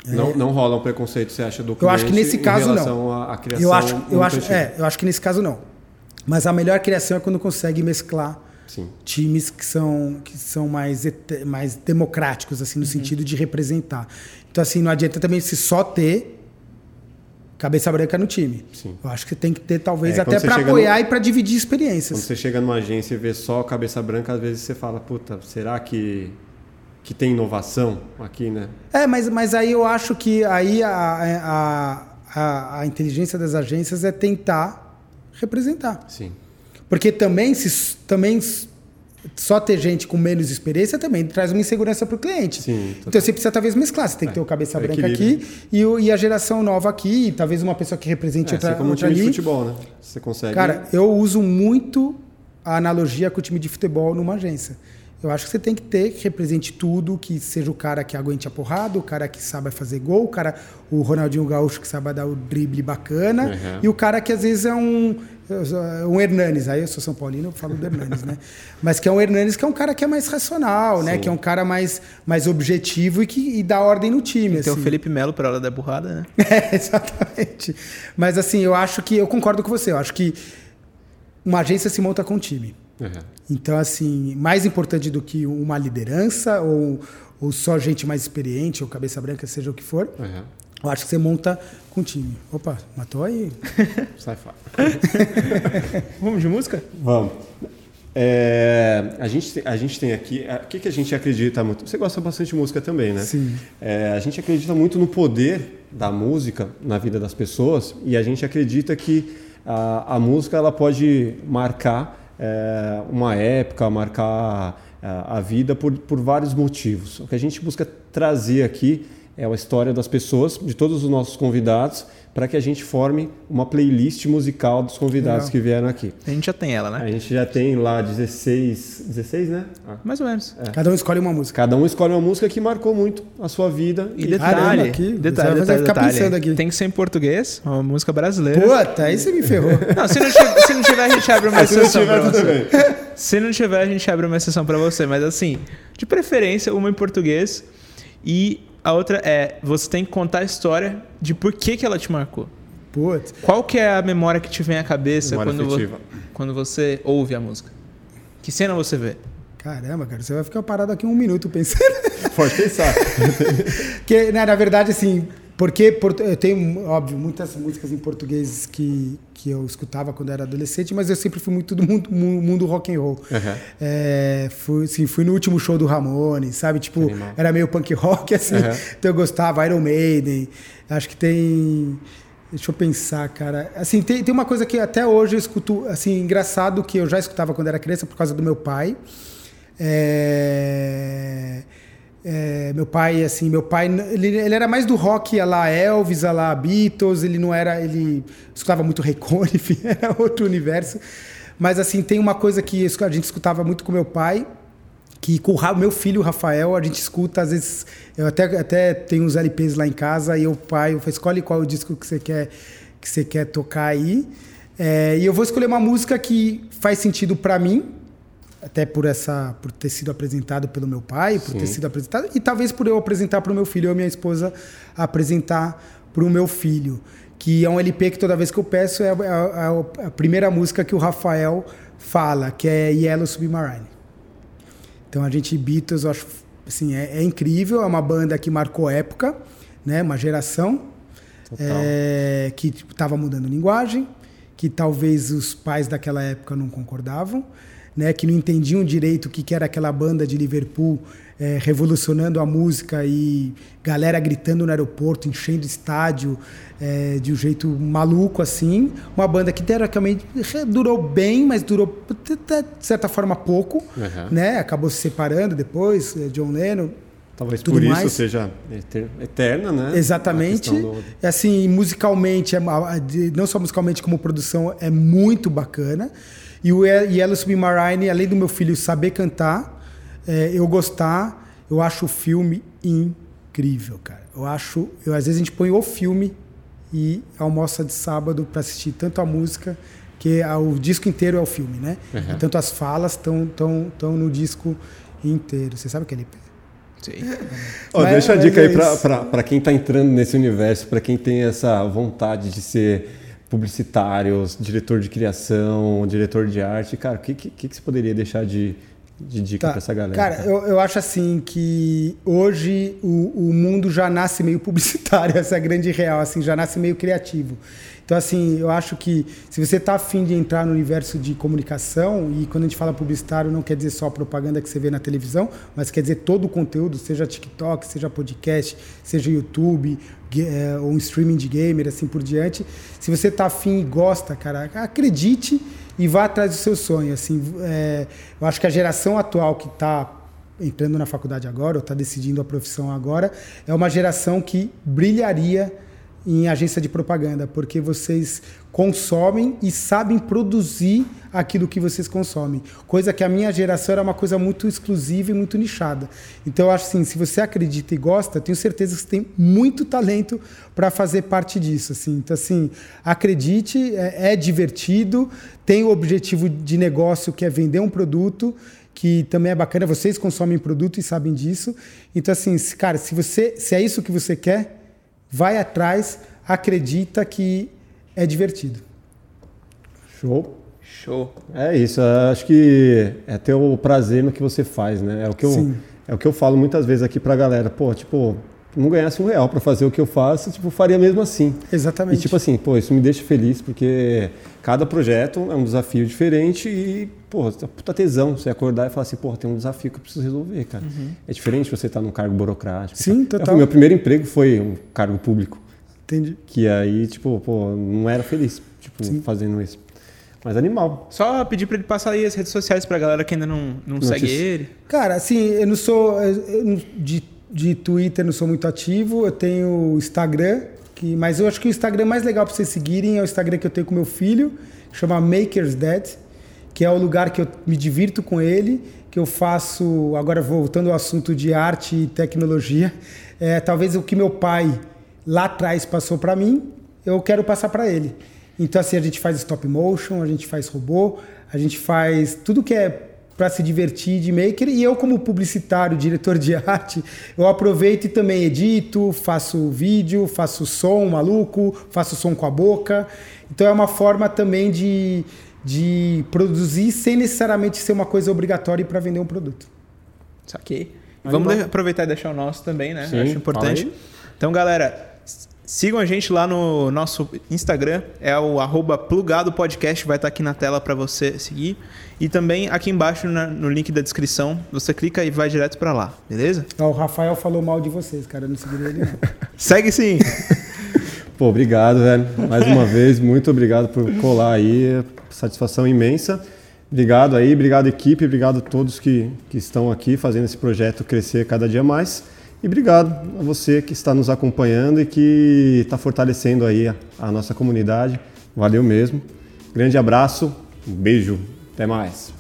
Não, não rola um preconceito, você acha, do É. eu acho que nesse caso não. à, à criação eu acho, eu acho, é, eu acho que nesse caso não. Mas a melhor criação é quando consegue mesclar Sim. times que são, que são mais, mais democráticos, assim, no Uhum. sentido de representar. Então, assim, não adianta também se só ter cabeça branca no time. Sim. Eu acho que tem que ter, talvez, É, quando até para apoiar no- e para dividir Quando experiências. você chega numa agência e vê só cabeça branca, às vezes você fala, puta, será que, que tem inovação aqui, né? É, mas, mas aí eu acho que aí a, a, a, a inteligência das agências é tentar representar. Sim. Porque também, se também só ter gente com menos experiência também traz uma insegurança para o cliente. Sim, então você precisa talvez mesclar. Você tem que ter o cabeça é branca equilíbrio. aqui e, o- e a geração nova aqui, e talvez uma pessoa que represente É, outra, assim como um outra time de ali. futebol, né? Você consegue. Cara, eu uso muito a analogia com o time de futebol numa agência. Eu acho que você tem que ter que represente tudo, que seja o cara que aguente a porrada, o cara que saiba fazer gol, o cara, o Ronaldinho Gaúcho que saiba dar o drible bacana, Uhum. e o cara que às vezes é um um Hernanes, aí eu sou São Paulino, eu falo do Hernanes, né? Mas que é um Hernanes que é um cara que é mais racional, né? Sim. Que é um cara mais, mais objetivo e que e dá ordem no time. Tem o assim. Felipe Melo pra hora da burrada, né? É, exatamente. Mas assim, eu acho que eu concordo com você. Eu acho que uma agência se monta com um time. Uhum. Então, assim, mais importante do que uma liderança ou, ou só gente mais experiente ou cabeça branca, seja o que for, Uhum. Eu acho que você monta com time. Opa, matou aí. Sai fora. Vamos de música? Vamos. É, a, gente, tem- a gente tem aqui. O que, que a gente acredita muito? Você gosta bastante de música também, né? Sim. É, a gente acredita muito no poder da música na vida das pessoas e a gente acredita que a, a música ela pode marcar é, uma época, marcar é, a vida por, por vários motivos. O que a gente busca trazer aqui é a história das pessoas, de todos os nossos convidados, para que a gente forme uma playlist musical dos convidados Legal. que vieram aqui. A gente já tem ela, né? A gente já tem lá 16, 16, né? Ah. Mais ou menos. Cada um escolhe uma música. Cada um escolhe uma música que marcou muito a sua vida. E Caramba, detalhe, aqui, você detalhe, vai detalhe, ficar detalhe. pensando aqui. Tem que ser em português, uma música brasileira. Puta, aí você me ferrou. Não, se não, tiver, se não tiver, a gente abre uma exceção tiver, pra tudo você. bem. Se não tiver, a gente abre uma exceção pra você. Mas assim, de preferência, uma em português. E a outra é, você tem que contar a história de por que, que ela te marcou. Putz. Qual que é a memória que te vem à cabeça quando, vo- quando você ouve a música? Que cena você vê? Caramba, cara, você vai ficar parado aqui um minuto pensando. Pode pensar. Porque, né, na verdade, assim, porque eu tenho, óbvio, muitas músicas em português que, que eu escutava quando era adolescente, mas eu sempre fui muito do mundo, mu- mundo rock and roll. Aham. É, fui, assim, fui no último show do Ramones, sabe? Tipo, Animal. era meio punk rock, assim. Aham. Então eu gostava, Iron Maiden. Acho que tem. Deixa eu pensar, cara. Assim, tem, tem uma coisa que até hoje eu escuto, assim, engraçado que eu já escutava quando era criança por causa do meu pai. É, é, meu pai, assim, meu pai, ele, ele era mais do rock a lá Elvis, a lá Beatles, ele não era, ele escutava muito Raycone, enfim, era outro universo. Mas, assim, tem uma coisa que a gente escutava muito com meu pai, que com o meu filho, o Rafael, a gente escuta, às vezes, eu até, até tenho uns LPs lá em casa, e o pai, eu falo, escolhe qual o disco que você quer, que você quer tocar aí. É, e eu vou escolher uma música que faz sentido para mim, até por essa por ter sido apresentado pelo meu pai, por ter sido apresentado e talvez por eu apresentar para o meu filho, e minha esposa apresentar para o meu filho, que é um LP que toda vez que eu peço é, a- a- a primeira música que o Rafael fala, que é Yellow Submarine. Então a gente Beatles, eu acho assim, é, é incrível, é uma banda que marcou época, né, uma geração é, que estava mudando linguagem, que talvez os pais daquela época não concordavam, né, que não entendiam direito o que, que era aquela banda de Liverpool é, revolucionando a música e galera gritando no aeroporto, enchendo estádio é, de um jeito maluco assim. Uma banda que teoricamente durou bem, mas durou de certa forma pouco, Uhum. né? Acabou se separando depois, é, John Lennon, Talvez Tudo por isso mais. seja eter- eterna, né? Exatamente. Do- assim, musicalmente, é não só musicalmente como produção, é muito bacana. E o Ye- Yellow Submarine, além do meu filho saber cantar, é, eu gostar, eu acho o filme incrível, cara. Eu acho, eu, às vezes a gente põe o filme e almoça de sábado para assistir tanto a música que a- o disco inteiro é o filme, né? Uhum. Tanto as falas estão tão, tão no disco inteiro. Você sabe o que é? Sim. Ó, Mas- deixa a dica é aí pra quem tá entrando nesse universo, pra quem tem essa vontade de ser publicitário, diretor de criação, diretor de arte. Cara, o que, que, que você poderia deixar de, de dica Tá. pra essa galera? Cara, eu, eu acho assim que hoje o, o mundo já nasce meio publicitário, essa é a grande real, assim, já nasce meio criativo. Então, assim, eu acho que se você está afim de entrar no universo de comunicação, e quando a gente fala publicitário, não quer dizer só a propaganda que você vê na televisão, mas quer dizer todo o conteúdo, seja TikTok, seja podcast, seja YouTube, é, ou um streaming de gamer, assim por diante. Se você está afim e gosta, cara, acredite e vá atrás do seu sonho. Assim, é, eu acho que a geração atual que está entrando na faculdade agora, ou está decidindo a profissão agora, é uma geração que brilharia em agência de propaganda, porque vocês consomem e sabem produzir aquilo que vocês consomem. Coisa que a minha geração era uma coisa muito exclusiva e muito nichada. Então eu acho assim, se você acredita e gosta, tenho certeza que você tem muito talento para fazer parte disso, assim. Então assim, acredite, é, é divertido, tem o objetivo de negócio que é vender um produto que também é bacana, vocês consomem produto e sabem disso. Então assim, cara, se você se é isso que você quer, vai atrás, acredita que é divertido. Show. Show. É isso, eu acho que é ter o prazer no que você faz, né? É o que eu, Sim. é o que eu falo muitas vezes aqui pra galera. Pô, tipo, não ganhasse um real pra fazer o que eu faço, tipo, faria mesmo assim. Exatamente. E tipo assim, pô, isso me deixa feliz porque cada projeto é um desafio diferente e, pô, é puta tesão você acordar e falar assim, pô, tem um desafio que eu preciso resolver, cara. É diferente você estar num cargo burocrático. Sim, tá? total. Meu primeiro emprego foi um cargo público. Entendi. Que aí, tipo, pô, não era feliz, tipo, fazendo isso. Mas animal. Só pedir pra ele passar aí as redes sociais pra galera que ainda não, não segue ele. Cara, assim, eu não sou eu não- de de Twitter não sou muito ativo, eu tenho Instagram, que, mas eu acho que o Instagram mais legal para vocês seguirem é o Instagram que eu tenho com meu filho, que chama Makers Dead, que é o lugar que eu me divirto com ele, que eu faço, agora voltando ao assunto de arte e tecnologia, é, talvez o que meu pai lá atrás passou para mim, eu quero passar para ele. Então assim, a gente faz stop motion, a gente faz robô, a gente faz tudo que é para se divertir de maker e eu como publicitário, diretor de arte, eu aproveito e também edito, faço vídeo, faço som maluco, faço som com a boca. Então é uma forma também de, de produzir sem necessariamente ser uma coisa obrigatória para vender um produto. Saquei. Vamos aproveitar e deixar o nosso também, né? Sim, Acho importante. Então, galera, Sigam a gente lá no nosso Instagram, é o arroba plugado podcast, vai estar aqui na tela para você seguir. E também aqui embaixo na, no link da descrição, você clica e vai direto para lá, beleza? o Rafael falou mal de vocês, cara, eu não segurei ele não. Segue sim! Pô, obrigado, velho. Mais uma vez, muito obrigado por colar aí, satisfação imensa. Obrigado aí, obrigado equipe, obrigado a todos que, que estão aqui fazendo esse projeto crescer cada dia mais. E obrigado a você que está nos acompanhando e que está fortalecendo aí a, a nossa comunidade. Valeu mesmo. Grande abraço, um beijo, até mais.